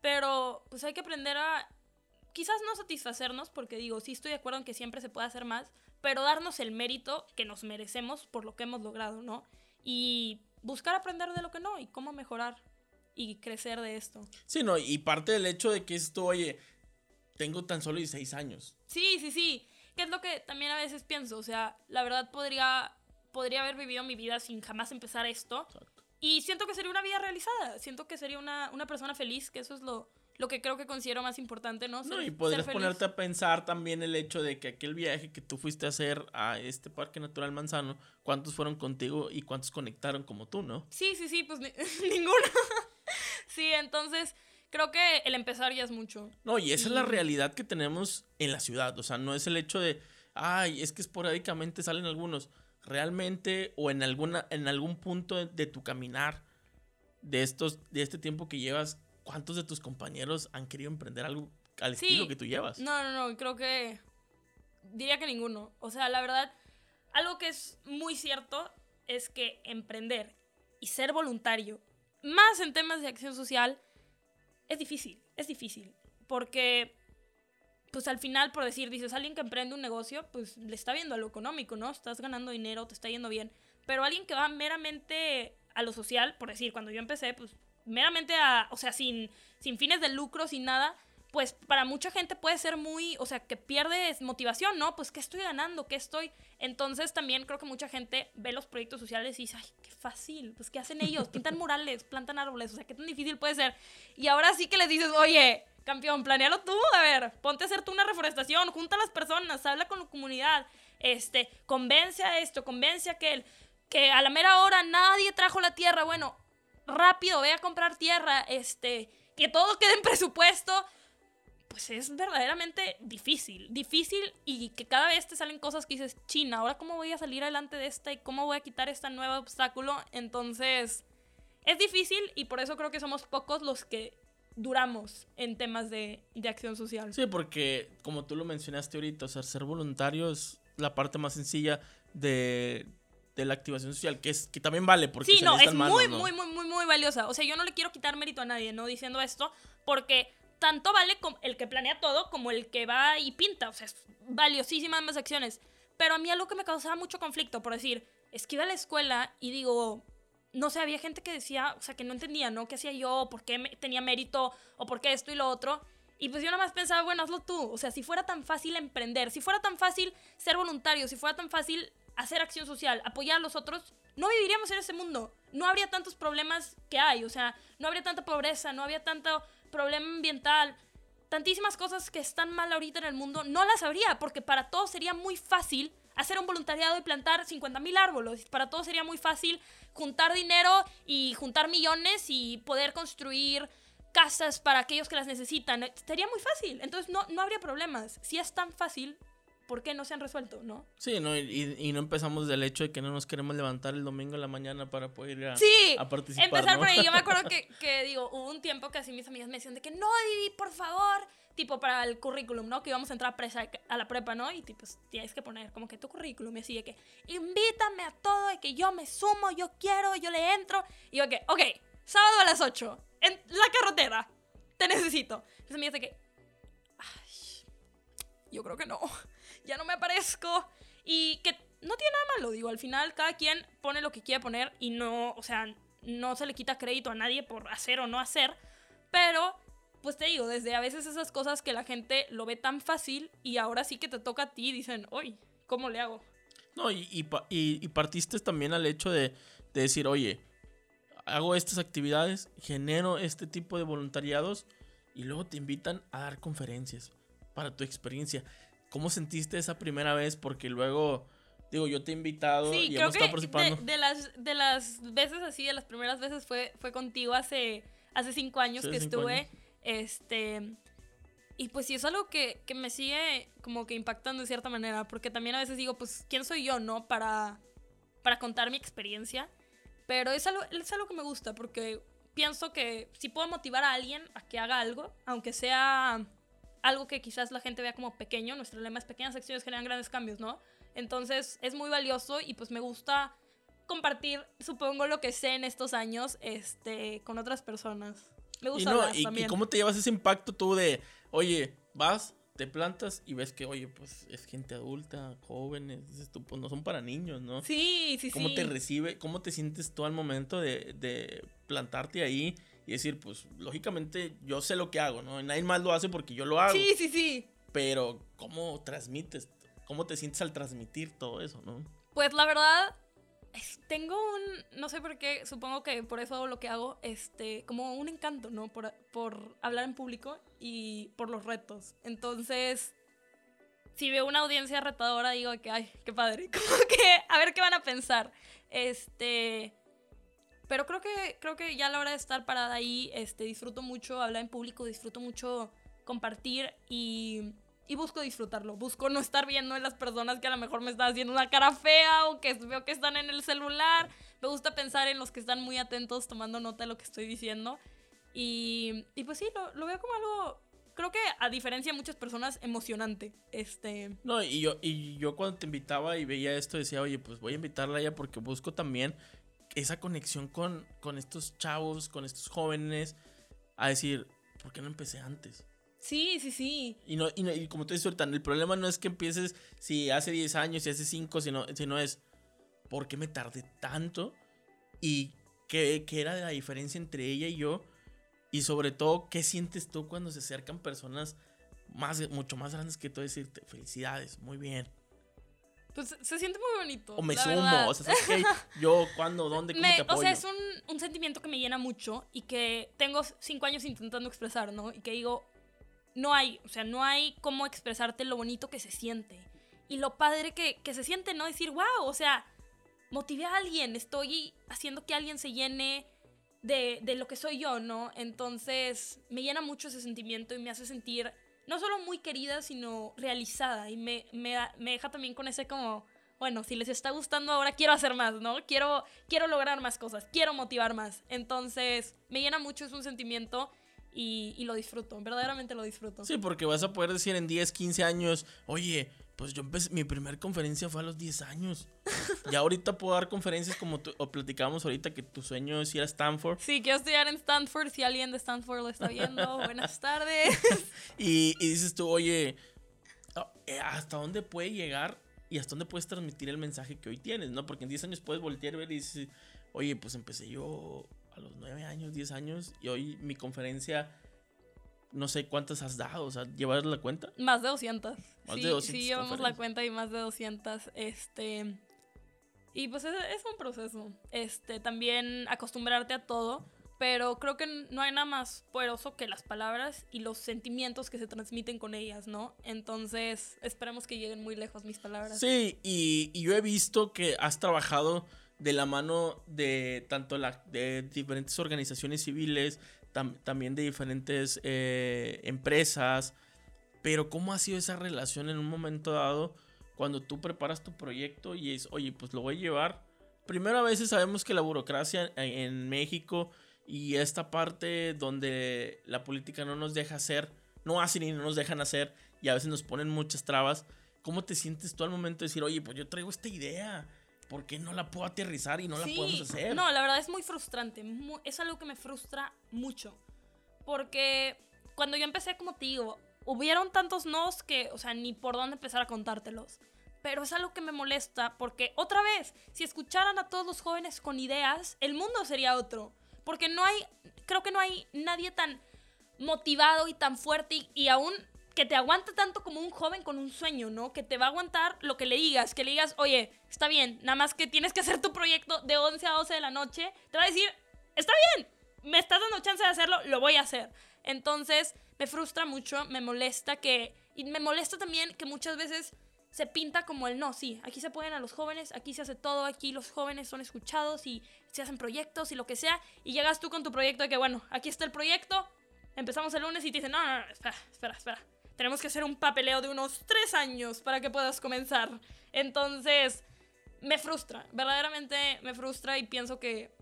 pero pues hay que aprender a quizás no satisfacernos, porque digo, sí estoy de acuerdo en que siempre se puede hacer más, pero darnos el mérito que nos merecemos por lo que hemos logrado, ¿no? Y buscar aprender de lo que no y cómo mejorar y crecer de esto. Sí, no, y parte del hecho de que esto, oye, tengo tan solo 16 años. Sí, sí, sí. Que es lo que también a veces pienso. O sea, la verdad podría, podría haber vivido mi vida sin jamás empezar esto. Y siento que sería una vida realizada. Siento que sería una, una persona feliz, que eso es lo, lo que creo que considero más importante, ¿no? no, y podrías ponerte a pensar también el hecho de que aquel viaje que tú fuiste a hacer a este Parque Natural Manzano, ¿cuántos fueron contigo y cuántos conectaron como tú, no? Sí, sí, sí, pues ninguno. Sí, entonces creo que el empezar ya es mucho. No, y esa es la realidad que tenemos en la ciudad, o sea, no es el hecho de, ay, es que esporádicamente salen algunos. realmente o en alguna en algún punto de, de tu caminar de estos de este tiempo que llevas, ¿cuántos de tus compañeros han querido emprender algo al Sí. estilo que tú llevas? No, no, no, creo que diría que ninguno. O sea, la verdad, algo que es muy cierto es que emprender y ser voluntario, más en temas de acción social, es difícil, es difícil. Porque, pues al final, por decir, dices, alguien que emprende un negocio, pues le está viendo a lo económico, ¿no? Estás ganando dinero, te está yendo bien. Pero alguien que va meramente a lo social, por decir, cuando yo empecé, pues meramente a, o sea, sin, sin fines de lucro, sin nada, pues para mucha gente puede ser muy, o sea, que pierdes motivación, ¿no? Pues, ¿qué estoy ganando? ¿Qué estoy? Entonces también creo que mucha gente ve los proyectos sociales y dice, ay, qué fácil, pues, ¿qué hacen ellos? Pintan murales, plantan árboles, o sea, ¿qué tan difícil puede ser? Y ahora sí que les dices, oye, campeón, planealo tú, a ver, ponte a hacer tú una reforestación, junta a las personas, habla con la comunidad, este, convence a esto, convence a aquel, que a la mera hora nadie trajo la tierra, bueno, rápido, ve a comprar tierra, este, que todo quede en presupuesto, pues es verdaderamente difícil, difícil y que cada vez te salen cosas que dices, China, ahora cómo voy a salir adelante de esta y cómo voy a quitar este nuevo obstáculo, entonces es difícil y por eso creo que somos pocos los que duramos en temas de, de acción social. Sí, porque como tú lo mencionaste ahorita, o sea, ser voluntario es la parte más sencilla de, de la activación social, que es que también vale porque Sí, no, es manos, muy, ¿no? muy, muy, muy, muy valiosa. O sea, yo no le quiero quitar mérito a nadie, ¿no? Diciendo esto, porque tanto vale como el que planea todo como el que va y pinta. O sea, es valiosísimas ambas acciones. Pero a mí algo que me causaba mucho conflicto, por decir, es que iba a la escuela y digo, no sé, había gente que decía, o sea, que no entendía, ¿no? ¿Qué hacía yo? ¿Por qué tenía mérito? ¿O por qué esto y lo otro? Y pues yo nada más pensaba, bueno, hazlo tú. O sea, si fuera tan fácil emprender, si fuera tan fácil ser voluntario, si fuera tan fácil hacer acción social, apoyar a los otros, no viviríamos en ese mundo. No habría tantos problemas que hay. O sea, no habría tanta pobreza, no habría tanto problema ambiental. Tantísimas cosas que están mal ahorita en el mundo, no las habría, porque para todos sería muy fácil hacer un voluntariado y plantar 50 mil árboles. Para todos sería muy fácil juntar dinero y juntar millones y poder construir casas para aquellos que las necesitan. Sería muy fácil. Entonces no, no habría problemas. Si es tan fácil, ¿por qué no se han resuelto, no? Sí, no, y, y no empezamos del hecho de que no nos queremos levantar el domingo en la mañana para poder ir a, Sí, a participar. empezar ¿no? por ahí. Yo me acuerdo que, que, digo, hubo un tiempo que así mis amigas me decían de que no, Didi, por favor, tipo para el currículum, ¿no? Que íbamos a entrar a, presa- a la prepa, ¿no? Y tipo, tienes que poner como que tu currículum y así de que invítame a todo, de que yo me sumo, yo quiero, yo le entro. Y yo que, ok, sábado a las 8, en la carretera, te necesito. Mis amigas de que, ay, yo creo que no, ya no me aparezco. Y que no tiene nada malo, digo, al final cada quien pone lo que quiere poner y no, o sea, no se le quita crédito a nadie por hacer o no hacer, pero pues te digo, desde a veces esas cosas que la gente lo ve tan fácil y ahora sí que te toca a ti, dicen, uy, ¿cómo le hago? No, y, y, y partiste también al hecho de, de decir, oye, hago estas actividades, genero este tipo de voluntariados y luego te invitan a dar conferencias para tu experiencia. ¿Cómo sentiste esa primera vez? Porque luego, digo, yo te he invitado Sí, y creo hemos estado que participando. de, de las, de las veces así, de las primeras veces fue, fue contigo hace, hace cinco años Sí, que cinco estuve. años. Este. Y pues sí, es algo que, que me sigue como que impactando de cierta manera, porque también a veces digo, pues, ¿quién soy yo, no? Para, para contar mi experiencia. Pero es algo, es algo que me gusta, porque pienso que si puedo motivar a alguien a que haga algo, aunque sea algo que quizás la gente vea como pequeño, nuestro lema es pequeñas acciones generan grandes cambios, ¿no? Entonces es muy valioso y pues me gusta compartir, supongo, lo que sé en estos años este, con otras personas. Me Y, gusta no, hablar y, y también. cómo te llevas ese impacto tú de, oye, vas, te plantas y ves que, oye, pues es gente adulta, jóvenes, dices tú, pues no son para niños, ¿no? Sí, sí, ¿Cómo sí. te recibe, cómo te sientes tú al momento de, de plantarte ahí y decir, pues lógicamente yo sé lo que hago, ¿no? Y nadie más lo hace porque yo lo hago. Sí, sí, sí. Pero ¿cómo transmites? ¿Cómo te sientes al transmitir todo eso, no? Pues la verdad, tengo un, no sé por qué, supongo que por eso hago lo que hago, este, como un encanto, ¿no? Por, por hablar en público y por los retos. Entonces, si veo una audiencia retadora, digo que, ay, qué padre, como que, a ver qué van a pensar. Este, pero creo que, creo que ya a la hora de estar parada ahí, este, disfruto mucho hablar en público, disfruto mucho compartir y y busco disfrutarlo. Busco no estar viendo en las personas que a lo mejor me están haciendo una cara fea o que veo que están en el celular. Me gusta pensar en los que están muy atentos tomando nota de lo que estoy diciendo. Y, y pues sí, lo, lo veo como algo creo que a diferencia de muchas personas, emocionante. Este. No, y yo, y yo cuando te invitaba y veía esto, decía, oye, pues voy a invitarla a ella porque busco también esa conexión con, con estos chavos, con estos jóvenes, a decir, ¿por qué no empecé antes? Sí, sí, sí. Y, no, y, como te dices ahorita, el problema no es que empieces si hace 10 años, si hace 5, sino, sino es, ¿por qué me tardé tanto? Y qué, qué era la diferencia entre ella y yo y sobre todo, ¿qué sientes tú cuando se acercan personas más, mucho más grandes que tú? Decirte, felicidades, muy bien. Pues se siente muy bonito. O me sumo, o sea, ¿sabes Yo, ¿cuándo, dónde, cómo te apoyo? O sea, es un, un, sentimiento que me llena mucho y que tengo cinco años intentando expresar, ¿no? Y que digo, no hay, o sea, no hay cómo expresarte lo bonito que se siente. Y lo padre que, que se siente, ¿no? Decir, wow, o sea, motivé a alguien, estoy haciendo que alguien se llene de, de, lo que soy yo, ¿no? Entonces me llena mucho ese sentimiento y me hace sentir no solo muy querida, sino realizada. Y me, me, me, deja también con ese como, bueno, si les está gustando ahora, quiero hacer más, ¿no? Quiero, quiero lograr más cosas, quiero motivar más. Entonces me llena mucho, es un sentimiento. Y, y lo disfruto, verdaderamente lo disfruto. Sí, porque vas a poder decir en 10, 15 años, oye, pues yo empecé, mi primera conferencia fue a los 10 años. y ahorita puedo dar conferencias como tú, o platicábamos ahorita que tu sueño es ir a Stanford. Sí, quiero estudiar en Stanford. Si alguien de Stanford lo está viendo, buenas tardes. y, y, dices tú, oye, oh, eh, ¿hasta dónde puede llegar y hasta dónde puedes transmitir el mensaje que hoy tienes? ¿no? Porque en 10 años puedes voltear y ver y dices, oye, pues empecé yo a los 9 años, 10 años y hoy mi conferencia no sé cuántas has dado, o sea, ¿llevar la cuenta? Más de 200. Más sí, de 200 sí, llevamos la cuenta y más de 200. Este. Y pues es, es, un proceso. Este, también acostumbrarte a todo. Pero creo que no hay nada más poderoso que las palabras y los sentimientos que se transmiten con ellas, ¿no? Entonces, esperemos que lleguen muy lejos mis palabras. Sí, y, y yo he visto que has trabajado de la mano de tanto la, de diferentes organizaciones civiles, también de diferentes eh, empresas. Pero ¿cómo ha sido esa relación en un momento dado cuando tú preparas tu proyecto y es, oye, pues lo voy a llevar? Primero a veces sabemos que la burocracia en México y esta parte donde la política no nos deja hacer, no hacen y no nos dejan hacer y a veces nos ponen muchas trabas. ¿Cómo te sientes tú al momento de decir, oye, pues yo traigo esta idea? ¿Por qué no la puedo aterrizar y no la podemos hacer? No, la verdad es muy frustrante. es algo que me frustra mucho. Porque cuando yo empecé, como te digo, hubieron tantos nos que, o sea, ni por dónde empezar a contártelos. Pero es algo que me molesta porque, otra vez, si escucharan a todos los jóvenes con ideas, el mundo sería otro. Porque no hay, creo que no hay nadie tan motivado y tan fuerte y, y aún que te aguante tanto como un joven con un sueño, ¿no? Que te va a aguantar lo que le digas, que le digas, oye, está bien, nada más que tienes que hacer tu proyecto de 11 a 12 de la noche, te va a decir, está bien, me estás dando chance de hacerlo, lo voy a hacer. Entonces, me frustra mucho, me molesta que, y me molesta también que muchas veces se pinta como el no, sí, aquí se pueden a los jóvenes, aquí se hace todo, aquí los jóvenes son escuchados y se hacen proyectos y lo que sea, y llegas tú con tu proyecto de que, bueno, aquí está el proyecto, empezamos el lunes y te dicen, no, no, no, espera, espera, espera tenemos que hacer un papeleo de unos tres años para que puedas comenzar. Entonces, me frustra, verdaderamente me frustra y pienso que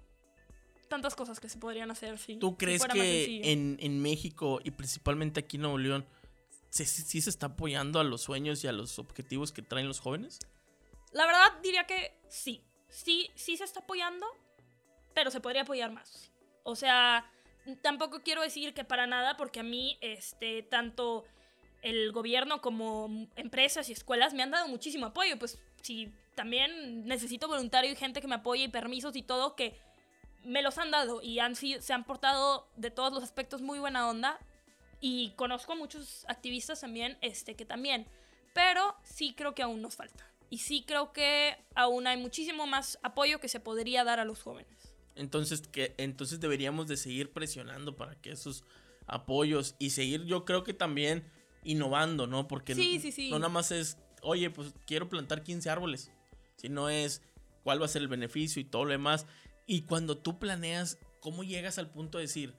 tantas cosas que se podrían hacer si ¿Tú crees que en, en, México y principalmente aquí en Nuevo León sí, sí, se está apoyando a los sueños y a los objetivos que traen los jóvenes? La verdad diría que sí, sí, sí se está apoyando, pero se podría apoyar más. O sea, tampoco quiero decir que para nada, porque a mí, este, tanto el gobierno como empresas y escuelas me han dado muchísimo apoyo. Pues si también necesito voluntario y gente que me apoye y permisos y todo, que me los han dado y han, se han portado de todos los aspectos muy buena onda. Y conozco muchos activistas también, este, que también. Pero sí creo que aún nos falta. Y sí creo que aún hay muchísimo más apoyo que se podría dar a los jóvenes. Entonces, que, entonces deberíamos de seguir presionando para que esos apoyos y seguir, yo creo que también innovando, ¿no? Porque no, nada más es, oye, pues quiero plantar 15 árboles, sino es cuál va a ser el beneficio y todo lo demás. Y cuando tú planeas, ¿cómo llegas al punto de decir,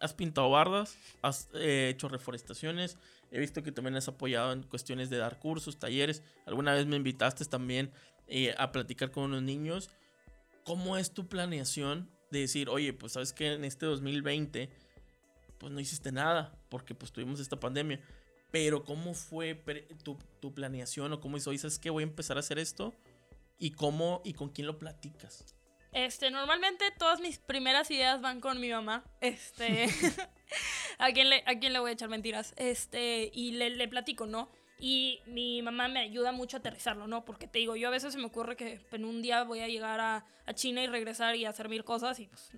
has, pintado bardas, has eh, hecho reforestaciones, he visto que también has apoyado en cuestiones de dar cursos, talleres. Alguna vez me invitaste también eh, a platicar con unos niños. ¿Cómo es tu planeación de decir, oye, pues sabes que en este 2020 pues no hiciste nada porque pues tuvimos esta pandemia? Pero ¿cómo fue tu, tu planeación o cómo hizo? ¿Sabes que voy a empezar a hacer esto? ¿Y cómo y con quién lo platicas? Este, normalmente todas mis primeras ideas van con mi mamá. Este, ¿a, quién le, ¿a quién le voy a echar mentiras? Este, y le, le, platico, ¿no? Y mi mamá me ayuda mucho a aterrizarlo, ¿no? Porque te digo, yo a veces se me ocurre que en un día voy a llegar a, a China y regresar y hacer mil cosas y pues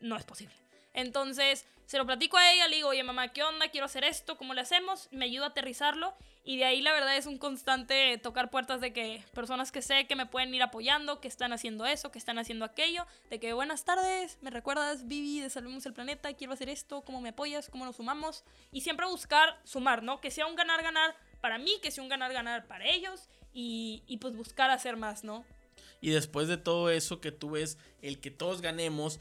no es posible. Entonces, se lo platico a ella, le digo, oye mamá, ¿qué onda? Quiero hacer esto, ¿cómo le hacemos? Me ayuda a aterrizarlo y de ahí la verdad es un constante tocar puertas de que personas que sé que me pueden ir apoyando, que están haciendo eso, que están haciendo aquello, de que buenas tardes, me recuerdas, Vivi, de Salvemos el Planeta, quiero hacer esto, ¿cómo me apoyas? ¿Cómo nos sumamos? Y siempre buscar sumar, ¿no? Que sea un ganar-ganar para mí, que sea un ganar-ganar para ellos y, y pues buscar hacer más, ¿no? Y después de todo eso que tú ves, el que todos ganemos,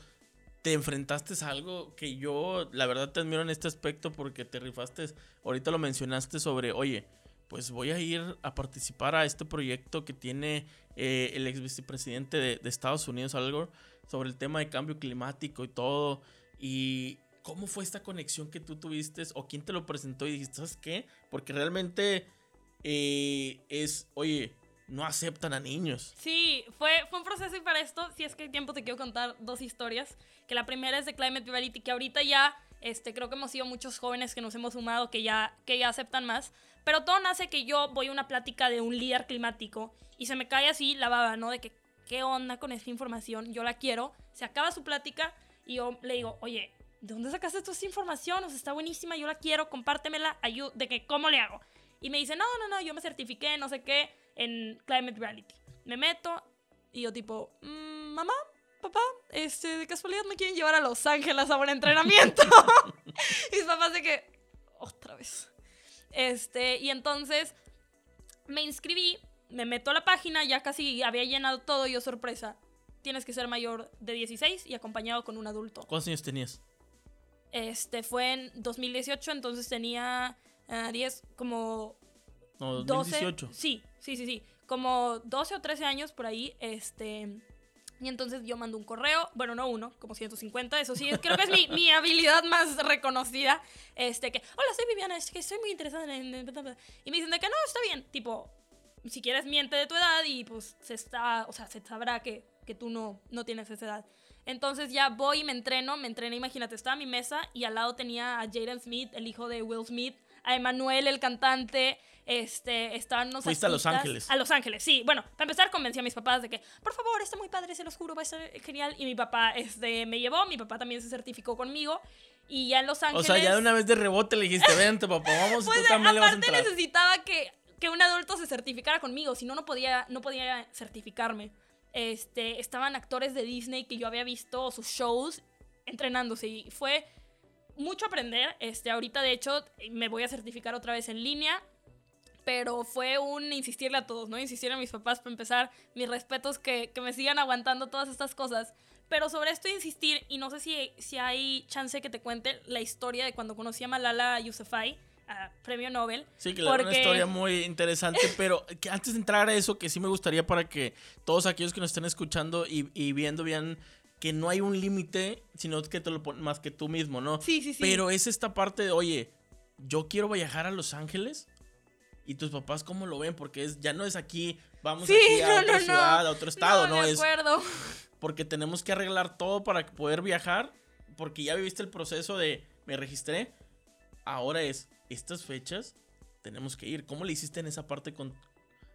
te enfrentaste a algo que yo, la verdad, te admiro en este aspecto porque te rifaste. Ahorita lo mencionaste sobre, oye, pues voy a ir a participar a este proyecto que tiene eh, el ex vicepresidente de, Estados Unidos, algo sobre el tema de cambio climático y todo. Y cómo fue esta conexión que tú tuviste o quién te lo presentó y dijiste, ¿sabes qué? Porque realmente eh, es, oye, no aceptan a niños. Sí, fue, fue un proceso y para esto, si es que hay tiempo, te quiero contar dos historias. Que la primera es de Climate Reality, que ahorita ya, este, creo que hemos sido muchos jóvenes que nos hemos sumado, que ya, que ya aceptan más. Pero todo nace que yo voy a una plática de un líder climático y se me cae así la baba, ¿no? De que, ¿qué onda con esta información? Yo la quiero. Se acaba su plática y yo le digo, oye, ¿de dónde sacaste toda esta información? O sea, está buenísima, yo la quiero, compártemela, ayúdame, de que, ¿cómo le hago? Y me dice, no, no, no, yo me certifiqué, no sé qué en Climate Reality. Me meto y yo tipo, mmm, mamá, papá, este, de casualidad me quieren llevar a Los Ángeles a un entrenamiento. y mis papás de que, otra vez. Este, y entonces me inscribí, me meto a la página, ya casi había llenado todo, yo sorpresa. Tienes que ser mayor de 16 y acompañado con un adulto. ¿Cuántos años tenías? Este, fue en 2018, entonces tenía 10, ah, como no, 2018. sí, sí, sí, sí. Como 12 o 13 años por ahí, este... Y entonces yo mando un correo, bueno, no uno, como 150, eso sí, creo que es mi, mi habilidad más reconocida. Este, que, hola, soy Viviana, es que estoy muy interesada en... Y me dicen de que no, está bien, tipo, si quieres miente de tu edad y pues se está, o sea, se sabrá que, que tú no, no tienes esa edad. Entonces ya voy y me entreno, me entrené, imagínate, estaba a mi mesa y al lado tenía a Jaden Smith, el hijo de Will Smith, a Emanuel, el cantante, este, estaban unos Fuiste a Los Ángeles. A Los Ángeles, sí. Bueno, para empezar convencí a mis papás de que, por favor, está muy padre, se los juro, va a ser genial. Y mi papá este, me llevó, mi papá también se certificó conmigo. Y ya en Los Ángeles... O sea, ya de una vez de rebote le dijiste, vente papá, vamos, pues, tú también le vas a entrar. necesitaba que, que un adulto se certificara conmigo, si no, no podía, no podía certificarme. Este, estaban actores de Disney que yo había visto sus shows entrenándose y fue mucho aprender. Este, ahorita, de hecho, me voy a certificar otra vez en línea. Pero fue un insistirle a todos, ¿no? Insistir a mis papás para empezar. Mis respetos que, que me sigan aguantando todas estas cosas. Pero sobre esto insistir, y no sé si, si hay chance que te cuente la historia de cuando conocí a Malala Yousafzai, a premio Nobel. Sí, que porque... una historia muy interesante, pero que antes de entrar a eso, que sí me gustaría para que todos aquellos que nos estén escuchando y, y viendo bien que no hay un límite, sino que te lo pones más que tú mismo, ¿no? Sí, sí, sí. Pero es esta parte de, oye, yo quiero viajar a Los Ángeles. ¿Y tus papás cómo lo ven? Porque es, ya no es aquí, vamos aquí a otra ciudad, a otro estado, ¿no? De acuerdo. porque tenemos que arreglar todo para poder viajar. Porque ya viviste el proceso de me registré. Ahora es, estas fechas tenemos que ir. ¿Cómo le hiciste en esa parte con,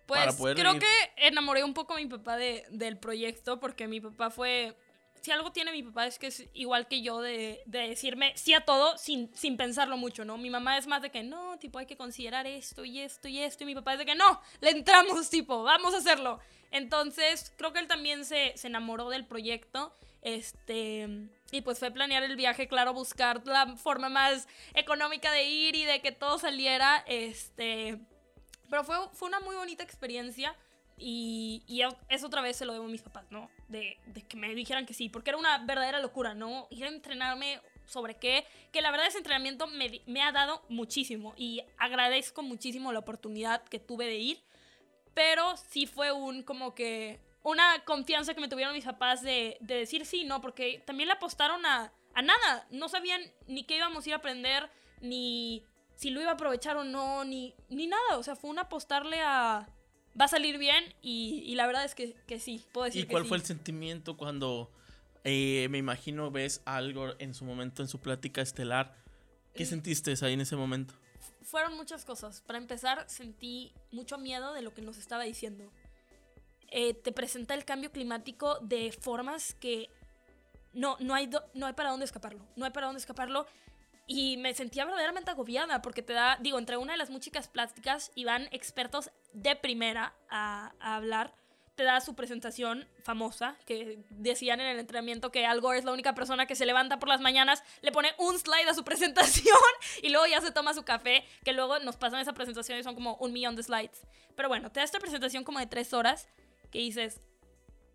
pues para poder creo que enamoré un poco a mi papá de, del proyecto porque mi papá fue si algo tiene mi papá es que es igual que yo de, decirme sí a todo sin, sin pensarlo mucho, ¿no? Mi mamá es más de que no, tipo, hay que considerar esto y esto y esto. Y mi papá es de que no, le entramos, tipo, vamos a hacerlo. Entonces, creo que él también se, se enamoró del proyecto. Este, y pues fue planear el viaje, claro, buscar la forma más económica de ir y de que todo saliera. Este, pero fue, fue una muy bonita experiencia. Y, y, eso otra vez se lo debo a mis papás, ¿no? De, que me dijeran que sí, porque era una verdadera locura, ¿no? Ir a entrenarme sobre qué, que la verdad ese entrenamiento me, me ha dado muchísimo y agradezco muchísimo la oportunidad que tuve de ir, pero sí fue un como que una confianza que me tuvieron mis papás de, de decir sí, no, porque también le apostaron a, a nada, no sabían ni qué íbamos a ir a aprender, ni si lo iba a aprovechar o no, ni, ni nada, o sea, fue un apostarle a va a salir bien y, y la verdad es que, que, sí, puedo decir ¿Y cuál que fue el sentimiento cuando eh, me imagino ves algo en su momento, en su plática estelar? ¿Qué Mm. sentiste ahí en ese momento? Fueron muchas cosas. Para empezar, sentí mucho miedo de lo que nos estaba diciendo. Eh, te presenta el cambio climático de formas que no, no, hay do- no hay para dónde escaparlo. No hay para dónde escaparlo. Y me sentía verdaderamente agobiada porque te da, digo, entre una de las músicas plásticas y van expertos de primera a, a hablar. Te da su presentación famosa, que decían en el entrenamiento que Al Gore es la única persona que se levanta por las mañanas, le pone un slide a su presentación y luego ya se toma su café, que luego nos pasan esa presentación y son como un millón de slides. Pero bueno, te da esta presentación como de tres horas que dices,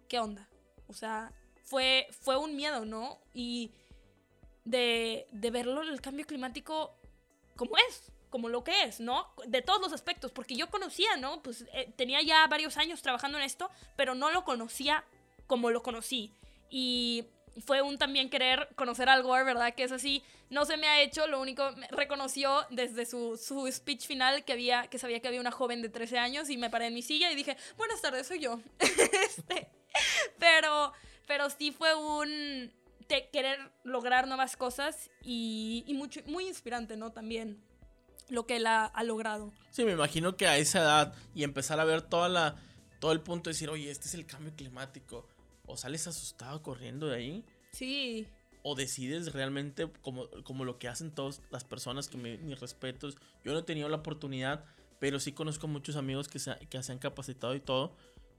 ¿qué onda? O sea, fue, fue un miedo, ¿no? Y de, de verlo, el cambio climático como es, como lo que es, ¿no? De todos los aspectos, porque yo conocía, ¿no? Pues eh, tenía ya varios años trabajando en esto, pero no lo conocía como lo conocí. Y fue un también querer conocer al Gore, ¿verdad? Que es así, no se me ha hecho, lo único, reconoció desde su, su speech final que, había, que sabía que había una joven de 13 años y me paré en mi silla y dije, buenas tardes, soy yo. Este, pero, pero sí fue un te- querer lograr nuevas cosas y, y mucho, muy inspirante, ¿no? También lo que él ha, ha logrado. Sí, me imagino que a esa edad y empezar a ver toda la, todo el punto de decir, oye, este es el cambio climático, o sales asustado corriendo de ahí, Sí, o decides realmente como, como lo que hacen todas las personas, que me, mis respetos. Yo no he tenido la oportunidad, pero sí conozco muchos amigos que se, que se han capacitado y todo,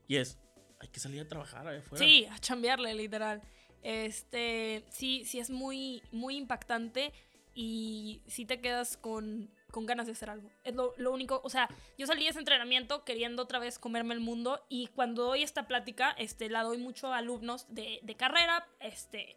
y es, hay que salir a trabajar allá afuera. sí, a chambearle, literal. Este, sí, sí es muy, muy impactante y sí te quedas con, con ganas de hacer algo. Es lo, lo único, o sea, yo salí de ese entrenamiento queriendo otra vez comerme el mundo y cuando doy esta plática, este, la doy mucho a alumnos de, de carrera, este,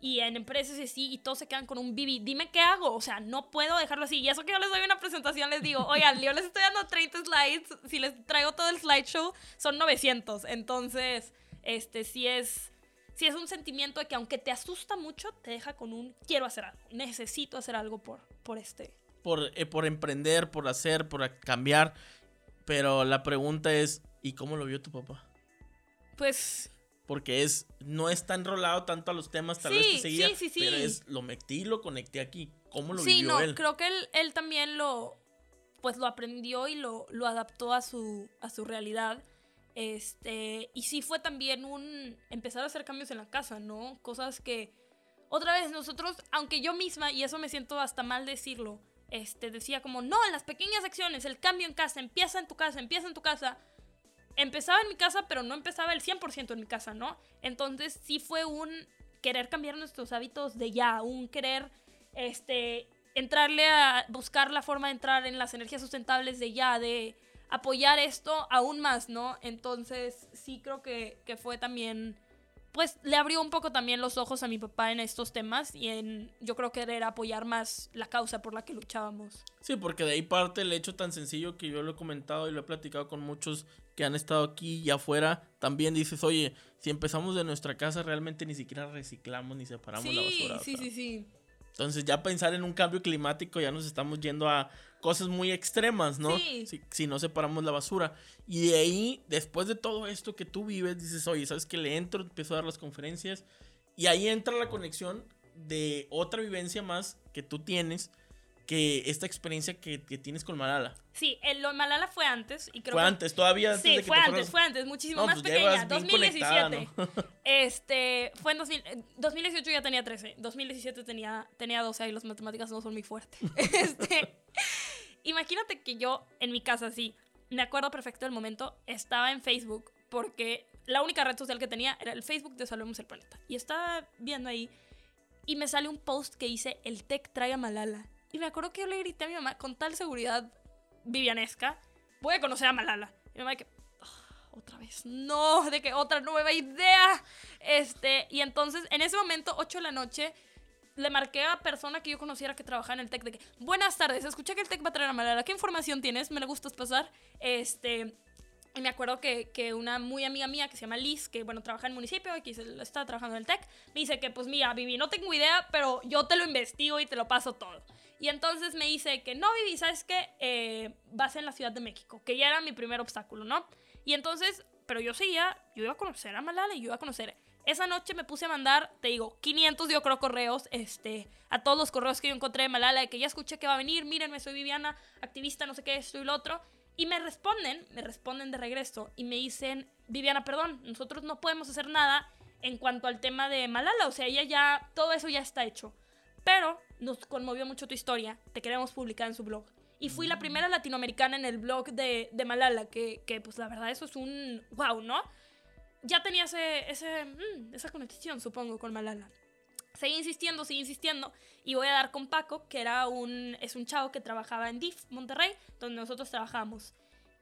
y en empresas y así, y todos se quedan con un bibi. Dime qué hago, o sea, no puedo dejarlo así. Y eso que yo les doy una presentación, les digo, oigan, yo les estoy dando 30 slides, si les traigo todo el slideshow, son 900. Entonces, este, sí es, sí es un sentimiento de que aunque te asusta mucho, te deja con un quiero hacer algo, necesito hacer algo por, por este. Por, eh, por emprender, por hacer, por cambiar, pero la pregunta es, ¿y cómo lo vio tu papá? Pues, Porque es, no es tan enrolado tanto a los temas, tal Sí, vez que seguía, sí, sí, sí. pero es, lo metí y lo conecté aquí. ¿Cómo lo sí, vivió no, él? creo que él, él también lo, pues lo aprendió y lo, lo adaptó a su, a su realidad. Este, y sí fue también un empezar a hacer cambios en la casa, ¿no? Cosas que, otra vez, nosotros, aunque yo misma, y eso me siento hasta mal decirlo, este, decía como, no, las pequeñas acciones, el cambio en casa, empieza en tu casa, empieza en tu casa. Empezaba en mi casa, pero no empezaba el 100% en mi casa, ¿no? Entonces sí fue un querer cambiar nuestros hábitos de ya, un querer, este, entrarle a buscar la forma de entrar en las energías sustentables de ya, de apoyar esto aún más, ¿no? Entonces sí creo que, que fue también, pues le abrió un poco también los ojos a mi papá en estos temas y en, yo creo que era apoyar más la causa por la que luchábamos. Sí, porque de ahí parte el hecho tan sencillo que yo lo he comentado y lo he platicado con muchos que han estado aquí y afuera. También dices, oye, si empezamos de nuestra casa, realmente ni siquiera reciclamos ni separamos la basura. sí, sí, sí. Entonces ya pensar en un cambio climático ya nos estamos yendo a cosas muy extremas, ¿no? Sí. Si, si no separamos la basura. Y de ahí, después de todo esto que tú vives, dices, oye, ¿sabes qué? Le entro, empiezo a dar las conferencias. Y ahí entra la conexión de otra vivencia más que tú tienes, que esta experiencia que, que tienes con Malala. Sí, el, lo Malala fue antes y creo fue que... antes, todavía antes Sí, de que fue te antes, fueras- fue antes, muchísimo No, más pues pequeña, ibas bien 2017. conectada, Este, fue en 2000, eh, 2018 ya tenía 13, 2017 tenía, tenía 12 y las matemáticas no son muy fuertes. Este, imagínate que yo en mi casa, sí, me acuerdo perfecto del momento, estaba en Facebook porque la única red social que tenía era el Facebook de Salvemos el Planeta. Y estaba viendo ahí y me sale un post que dice, el tech trae a Malala. Y me acuerdo que yo le grité a mi mamá con tal seguridad vivianesca, voy a conocer a Malala. Y mi mamá que, "Ah, otra vez, no, de que otra nueva idea. Este, y entonces, en ese momento, 8 de la noche, le marqué a persona que yo conociera que trabajaba en el TEC de que, buenas tardes, escuché que el TEC va a traer a Malala, ¿qué información tienes? Me le gustas pasar. Este, y me acuerdo que, que, una muy amiga mía que se llama Liz, que bueno, trabaja en el municipio, y que está trabajando en el TEC, me dice que pues mira, Vivi, no tengo idea, pero yo te lo investigo y te lo paso todo. Y entonces me dice que no, Vivi, ¿sabes qué? Eh, vas en la Ciudad de México, que ya era mi primer obstáculo, ¿no? Y entonces, pero yo seguía, yo iba a conocer a Malala y yo iba a conocer. Esa noche me puse a mandar, te digo, 500 yo creo correos, este, a todos los correos que yo encontré de Malala, de que ya escuché que va a venir, mírenme, soy Viviana, activista, no sé qué, esto y lo otro. Y me responden, me responden de regreso y me dicen, Viviana, perdón, nosotros no podemos hacer nada en cuanto al tema de Malala, o sea, ella ya, todo eso ya está hecho. Pero nos conmovió mucho tu historia, te queremos publicar en su blog. Y fui la primera latinoamericana en el blog de, de Malala, que, que, pues la verdad eso es un wow, ¿no? Ya tenía ese, mm, esa conexión, supongo, con Malala. Seguí insistiendo, seguí insistiendo y voy a dar con Paco, que era un, es un chavo que trabajaba en DIF, Monterrey, donde nosotros trabajamos.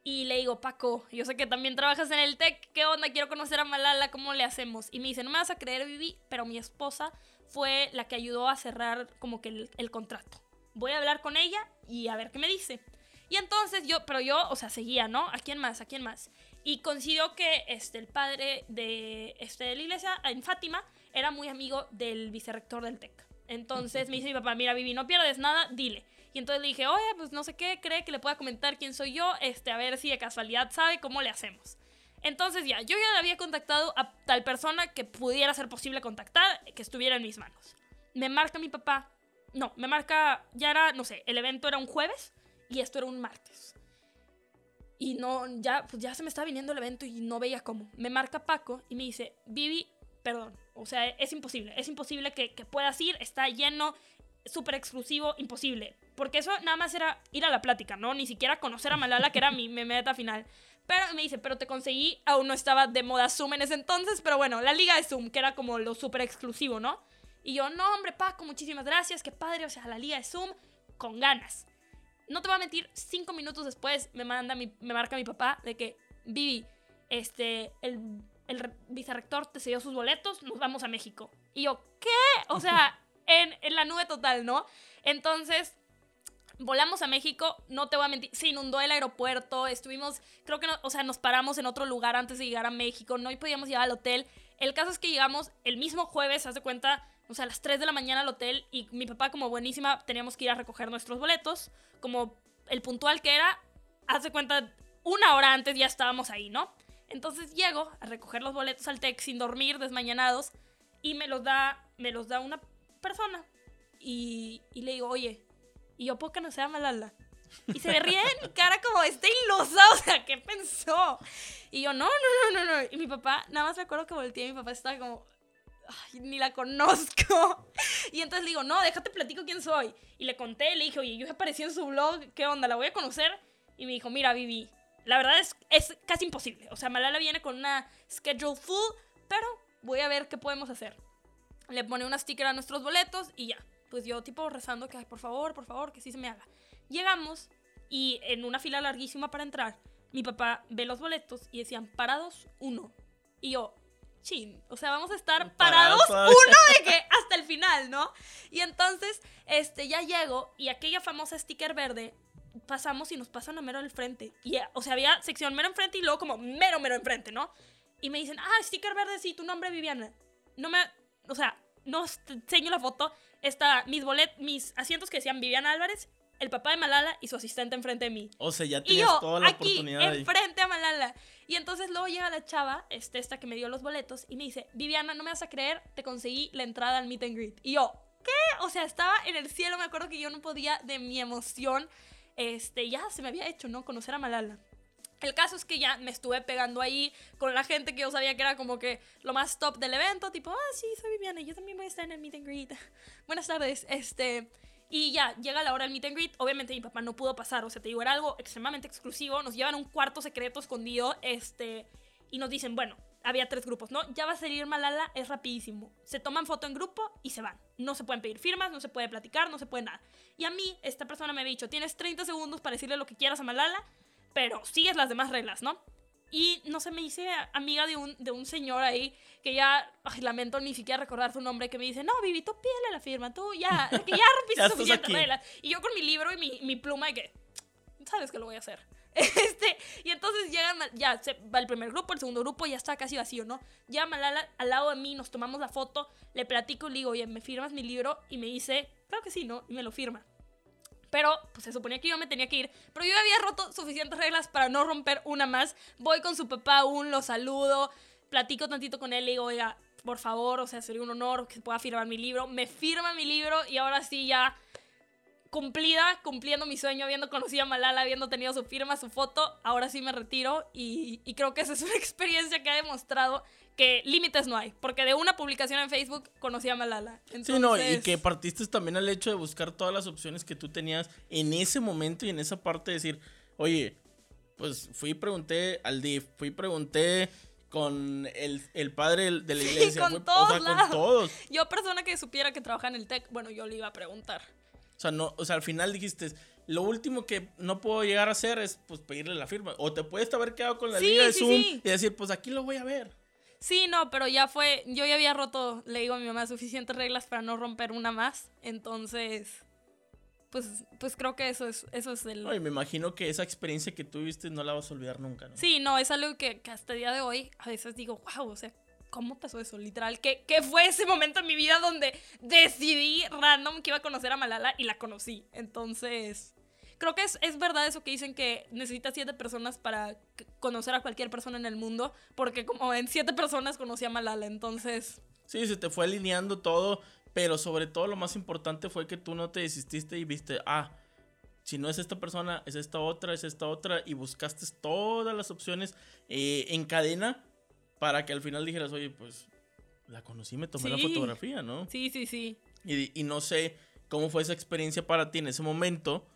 Y le digo, Paco, yo sé que también trabajas en el TEC, ¿qué onda? Quiero conocer a Malala, ¿cómo le hacemos? Y me dice, no me vas a creer, Vivi, pero mi esposa fue la que ayudó a cerrar como que el, el contrato. Voy a hablar con ella y a ver qué me dice. Y entonces yo, pero yo, o sea, seguía, ¿no? ¿A quién más? ¿A quién más? Y coincidió que este, el padre de, este, de la iglesia, en Fátima, era muy amigo del vicerrector del TEC. Entonces me dice mi papá, mira, Vivi, no pierdes nada, dile. Y entonces le dije, oye, pues no sé qué, cree que le pueda comentar quién soy yo, este, a ver si de casualidad sabe cómo le hacemos. Entonces ya, yo ya le había contactado a tal persona que pudiera ser posible contactar, que estuviera en mis manos. Me marca mi papá, no, me marca, ya era, no sé, el evento era un jueves y esto era un martes. Y no, ya, pues ya se me estaba viniendo el evento y no veía cómo. Me marca Paco y me dice, Vivi, perdón, o sea, es imposible, es imposible que, que puedas ir, está lleno, súper exclusivo, imposible. Porque eso nada más era ir a la plática, ¿no? Ni siquiera conocer a Malala, que era mi, mi meta final. Pero me dice, pero te conseguí, aún no estaba de moda Zoom en ese entonces, pero bueno, la liga de Zoom, que era como lo súper exclusivo, ¿no? Y yo, no, hombre, Paco, muchísimas gracias, qué padre, o sea, la liga de Zoom, con ganas. No te voy a mentir, cinco minutos después me manda mi, me marca mi papá de que, Vivi, este, el el vicerrector te cedió sus boletos, nos vamos a México. Y yo, ¿qué? O sea, en, en la nube total, ¿no? Entonces, volamos a México, no te voy a mentir, se inundó el aeropuerto, estuvimos, creo que, no, o sea, nos paramos en otro lugar antes de llegar a México, no podíamos llegar al hotel. El caso es que llegamos el mismo jueves, hace cuenta, o sea, a las 3 de la mañana al hotel y mi papá, como buenísima, teníamos que ir a recoger nuestros boletos, como el puntual que era, hace cuenta, una hora antes ya estábamos ahí, ¿no? Entonces llego a recoger los boletos al TEC sin dormir, desmañanados, y me los da, me los da una persona. Y, le digo, oye, ¿y yo puedo conocer a Malala? Y se me ríe en mi cara como, está ilusa, o sea, ¿qué pensó? Y yo, no, no, no, no, no. Y mi papá, nada más me acuerdo que volteé y mi papá estaba como, Ni la conozco. Y entonces le digo, no, déjate platico quién soy. Y le conté, le dije, oye, yo aparecí en su blog, ¿qué onda? ¿La voy a conocer? Y me dijo, mira, Vivi, la verdad es, es casi imposible. O sea, Malala viene con una schedule full, pero voy a ver qué podemos hacer. Le pone una sticker a nuestros boletos y ya. Pues yo tipo rezando que, ay, por favor, por favor, que sí se me haga. Llegamos y en una fila larguísima para entrar, mi papá ve los boletos y decían parados uno. Y yo, chin, o sea, vamos a estar parados uno de que hasta el final, ¿no? Y entonces, este, ya llego y aquella famosa sticker verde pasamos y nos pasan a mero al frente. Y, o sea, había sección mero enfrente y luego como mero, mero enfrente, ¿no? Y me dicen, ah, sticker verde, sí, tu nombre Viviana. No me, o sea, no enseño la foto. Está mis bolet, mis asientos que decían Viviana Álvarez, el papá de Malala y su asistente enfrente de mí. O sea, ya tienes y yo, toda la aquí, oportunidad. Enfrente a Malala. Y entonces luego llega la chava, este, esta que me dio los boletos, y me dice, Viviana, no me vas a creer, te conseguí la entrada al meet and greet. Y yo, ¿qué? O sea, estaba en el cielo, me acuerdo que yo no podía de mi emoción este, ya se me había hecho, ¿no? Conocer a Malala. El caso es que ya me estuve pegando ahí con la gente que yo sabía que era como que lo más top del evento, tipo, ah, sí, soy Viviana, yo también voy a estar en el meet and greet. Buenas tardes, este, y ya, llega la hora del meet and greet, obviamente mi papá no pudo pasar, o sea, te digo, era algo extremadamente exclusivo, nos llevan a un cuarto secreto escondido, este, y nos dicen, bueno, había tres grupos, ¿no? Ya va a salir Malala, es rapidísimo. Se toman foto en grupo y se van. No se pueden pedir firmas, no se puede platicar, no se puede nada. Y a mí, esta persona me había dicho, tienes 30 segundos para decirle lo que quieras a Malala, pero sigues las demás reglas, ¿no? Y no sé, me hice amiga de un, de un señor ahí que ya, ay, lamento ni siquiera recordar su nombre, que me dice, no, Vivi, tú pídele la firma, tú ya, que ya rompiste Ya aquí. reglas. Y yo con mi libro y mi, mi pluma de que, sabes que lo voy a hacer. Este, y entonces llega, Ma- ya se va el primer grupo, el segundo grupo ya está casi vacío, ¿no? Ya Malala al lado de mí, nos tomamos la foto, le platico y le digo, oye, ¿me firmas mi libro? Y me dice, claro que sí, ¿no? Y me lo firma. Pero, pues se suponía que yo me tenía que ir. Pero yo había roto suficientes reglas para no romper una más. Voy con su papá aún, lo saludo, platico tantito con él, le digo, oiga, por favor, o sea, sería un honor que pueda firmar mi libro. Me firma mi libro y ahora sí ya cumplida, cumpliendo mi sueño, habiendo conocido a Malala, habiendo tenido su firma, su foto, ahora sí me retiro y, y creo que esa es una experiencia que ha demostrado que límites no hay, porque de una publicación en Facebook conocí a Malala. Entonces, Sí, no, y que partiste también al hecho de buscar todas las opciones que tú tenías en ese momento y en esa parte de decir, oye, pues fui y pregunté al DIF, fui y pregunté con el, el padre de la Sí, iglesia, o sea, lados. con todos. Yo, persona que supiera que trabaja en el TEC, bueno, yo le iba a preguntar. O sea, no, o sea, al final dijiste, lo último que no puedo llegar a hacer es pues pedirle la firma. O te puedes haber quedado con la Sí, liga de sí, Zoom sí. y decir, pues aquí lo voy a ver. Sí, no, pero ya fue, yo ya había roto, le digo a mi mamá, suficientes reglas para no romper una más, entonces, pues, pues creo que eso es, eso es el... No, y me imagino que esa experiencia que tuviste no la vas a olvidar nunca, ¿no? Sí, no, es algo que, que hasta el día de hoy a veces digo, wow, o sea, ¿cómo pasó eso? Literal, ¿qué, ¿qué fue ese momento en mi vida donde decidí random que iba a conocer a Malala y la conocí? Entonces, creo que es, es verdad eso que dicen que necesitas siete personas para conocer a cualquier persona en el mundo, porque como en siete personas conocí a Malala, entonces... Sí, se te fue alineando todo, pero sobre todo lo más importante fue que tú no te desististe y viste, ah, si no es esta persona, es esta otra, es esta otra, y buscaste todas las opciones eh, en cadena para que al final dijeras, oye, pues la conocí, me tomé la fotografía, ¿no? Sí, sí, sí. Y, y no sé cómo fue esa experiencia para ti en ese momento,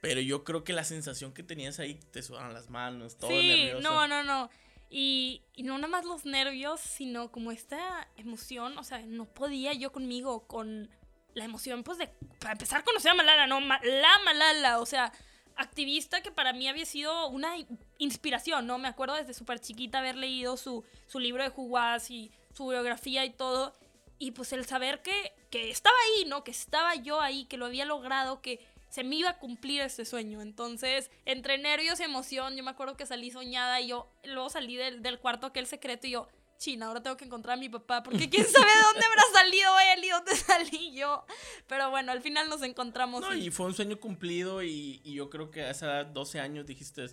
pero yo creo que la sensación que tenías ahí, te sudaban las manos, todo sí, nervioso. no, no, no. Y, y no nada más los nervios, sino como esta emoción, o sea, no podía yo conmigo con la emoción, pues de, para empezar a conocer a Malala, no, Ma- la Malala, o sea, activista que para mí había sido una inspiración, ¿no? Me acuerdo desde súper chiquita haber leído su, su libro de Juguás y su biografía y todo, y pues el saber que, que estaba ahí, ¿no? Que estaba yo ahí, que lo había logrado, que se me iba a cumplir este sueño. Entonces, entre nervios y emoción, yo me acuerdo que salí soñada y yo luego salí del, del cuarto aquel secreto y yo, china, ahora tengo que encontrar a mi papá, porque quién sabe de dónde habrá salido él y dónde salí yo. Pero bueno, al final nos encontramos. No, y- y fue un sueño cumplido y, y yo creo que a esa edad, 12 años, dijiste,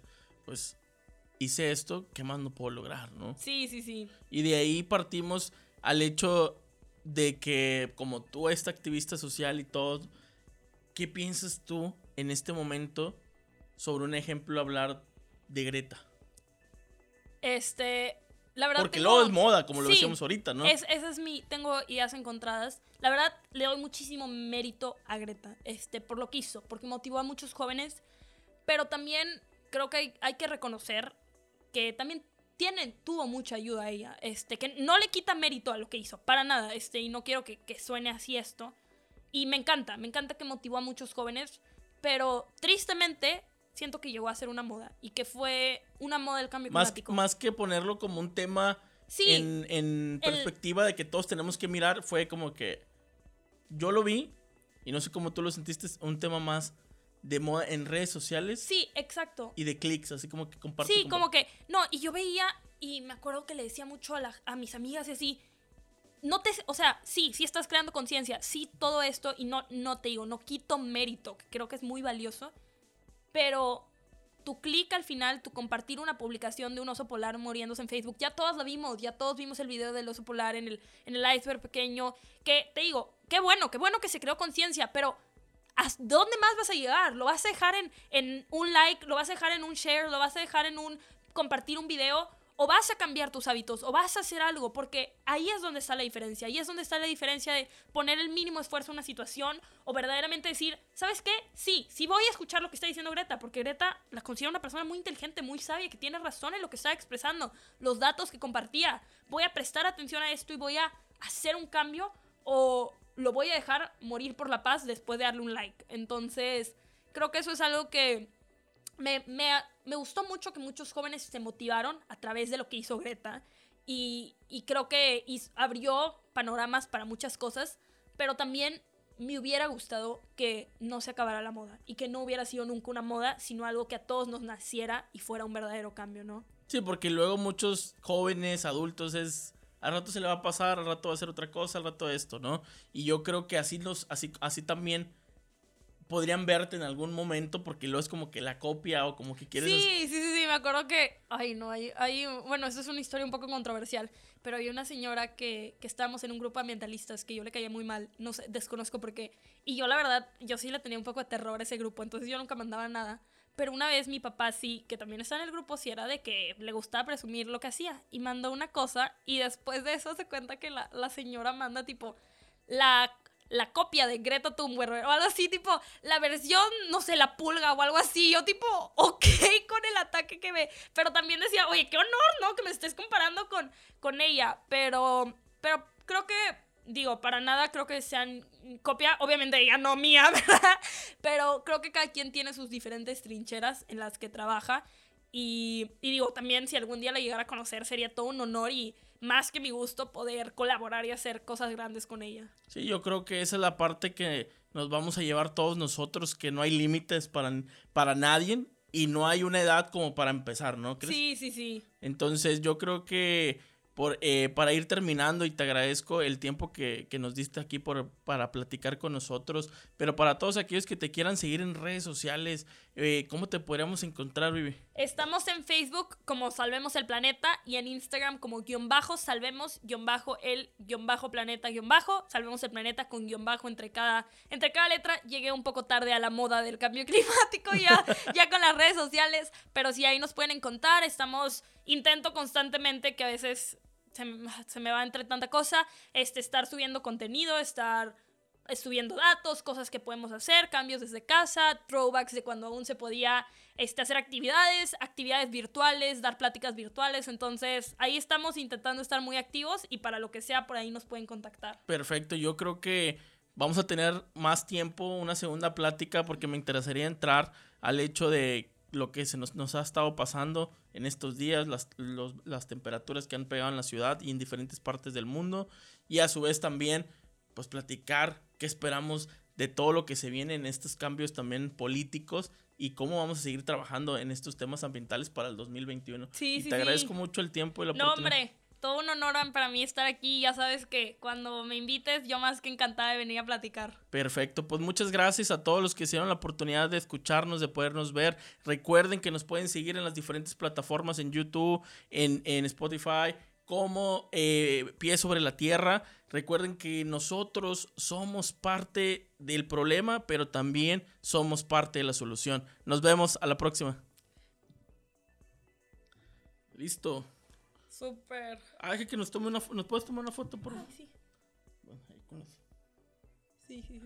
pues hice esto, ¿qué más no puedo lograr, no? Sí, sí, sí. Y de ahí partimos al hecho de que como tú, esta activista social y todo, ¿qué piensas tú en este momento sobre un ejemplo hablar de Greta? Este, la verdad. Porque tengo- luego es moda, como lo Sí, decíamos ahorita, ¿no? Es, esa es mi, tengo ideas encontradas. La verdad, le doy muchísimo mérito a Greta, este, por lo que hizo, porque motivó a muchos jóvenes, pero también creo que hay, hay que reconocer que también tiene, tuvo mucha ayuda a ella, este, que no le quita mérito a lo que hizo, para nada, este, y no quiero que, que suene así esto. Y me encanta, me encanta que motivó a muchos jóvenes, pero tristemente siento que llegó a ser una moda y que fue una moda del cambio Más, climático. más que ponerlo como un tema Sí, en, en el- perspectiva de que todos tenemos que mirar, fue como que yo lo vi y no sé cómo tú lo sentiste, un tema más de moda en redes sociales sí, exacto. y de clics, así como que comparte. Sí, como que, no, y yo veía y me acuerdo que le decía mucho a, la- a mis amigas y así, no te, o sea, sí, sí estás creando conciencia, sí todo esto y no, no te digo, no quito mérito, que creo que es muy valioso, pero tu clic al final, tu compartir una publicación de un oso polar muriéndose en Facebook, ya todos la vimos, ya todos vimos el video del oso polar en el, en el iceberg pequeño, que te digo, qué bueno, qué bueno que se creó conciencia, pero ¿hasta dónde más vas a llegar? ¿Lo vas a dejar en, en un like? ¿Lo vas a dejar en un share? ¿Lo vas a dejar en un compartir un video? ¿O vas a cambiar tus hábitos? ¿O vas a hacer algo? Porque ahí es donde está la diferencia. Ahí es donde está la diferencia de poner el mínimo esfuerzo en una situación o verdaderamente decir, ¿sabes qué? Sí, sí voy a escuchar lo que está diciendo Greta, porque Greta la considero una persona muy inteligente, muy sabia, que tiene razón en lo que está expresando, los datos que compartía. Voy a prestar atención a esto y voy a hacer un cambio o lo voy a dejar morir por la paz después de darle un like. Entonces, creo que eso es algo que me, me, me gustó mucho que muchos jóvenes se motivaron a través de lo que hizo Greta y, y creo que abrió panoramas para muchas cosas, pero también me hubiera gustado que no se acabara la moda y que no hubiera sido nunca una moda, sino algo que a todos nos naciera y fuera un verdadero cambio, ¿no? Sí, porque luego muchos jóvenes, adultos, es. Al rato se le va a pasar, al rato va a hacer otra cosa, al rato esto, ¿no? Y yo creo que así los, así, así también podrían verte en algún momento, porque luego es como que la copia o como que quieres. Sí, sí, sí, sí, me acuerdo que, ay, no, hay, hay, bueno, esto es una historia un poco controversial, pero hay una señora que, que estábamos en un grupo de ambientalistas que yo le caía muy mal, no sé, desconozco por qué, y yo la verdad, yo sí le tenía un poco de terror a ese grupo, entonces yo nunca mandaba nada, pero una vez mi papá sí, que también está en el grupo, sí era de que le gustaba presumir lo que hacía, y mandó una cosa, y después de eso se cuenta que la, la señora manda tipo la la copia de Greta Thunberg o algo así, tipo, la versión, no sé, la pulga o algo así. Yo, tipo, ok con el ataque que me. Pero también decía, oye, qué honor, ¿no? Que me estés comparando con, con ella. Pero, pero creo que, digo, para nada creo que sean copia, obviamente ella no mía, ¿verdad? Pero creo que cada quien tiene sus diferentes trincheras en las que trabaja. Y, y digo, también si algún día la llegara a conocer, sería todo un honor y más que mi gusto poder colaborar y hacer cosas grandes con ella. Sí, yo creo que esa es la parte que nos vamos a llevar todos nosotros, que no hay límites para, para nadie y no hay una edad como para empezar, ¿no crees? Sí, sí, sí. Entonces yo creo que por, eh, para ir terminando y te agradezco el tiempo que, que nos diste aquí por, para platicar con nosotros, pero para todos aquellos que te quieran seguir en redes sociales, eh, ¿cómo te podríamos encontrar, Vivi? Estamos en Facebook como Salvemos el Planeta y en Instagram como guion bajo, salvemos guion bajo el guion bajo planeta guion bajo, salvemos el planeta con guion bajo entre cada, entre cada letra. Llegué un poco tarde a la moda del cambio climático ya, ya con las redes sociales, pero sí ahí nos pueden encontrar. Estamos, intento constantemente que a veces se, se me va entre tanta cosa, este, estar subiendo contenido, estar subiendo datos, cosas que podemos hacer, cambios desde casa, throwbacks de cuando aún se podía este, hacer actividades, actividades virtuales, dar pláticas virtuales. Entonces, ahí estamos intentando estar muy activos y para lo que sea, por ahí nos pueden contactar. Perfecto, yo creo que vamos a tener más tiempo, una segunda plática, porque me interesaría entrar al hecho de lo que se nos, nos ha estado pasando en estos días, las, las temperaturas que han pegado en la ciudad y en diferentes partes del mundo, y a su vez también, pues platicar qué esperamos de todo lo que se viene en estos cambios también políticos y cómo vamos a seguir trabajando en estos temas ambientales para el 2021. Sí, y sí, te sí. agradezco mucho el tiempo y la No, oportunidad. hombre, todo un honor para mí estar aquí. Ya sabes que cuando me invites, yo más que encantada de venir a platicar. Perfecto, pues muchas gracias a todos los que hicieron la oportunidad de escucharnos, de podernos ver. Recuerden que nos pueden seguir en las diferentes plataformas, en YouTube, en, en Spotify, como eh, Pie sobre la Tierra. Recuerden que nosotros somos parte del problema, pero también somos parte de la solución. Nos vemos a la próxima. Listo. Súper. Ah, deja que nos tome una ¿Nos puedes tomar una foto, por favor? Ay, sí. Bueno, ahí con Sí, sí, sí.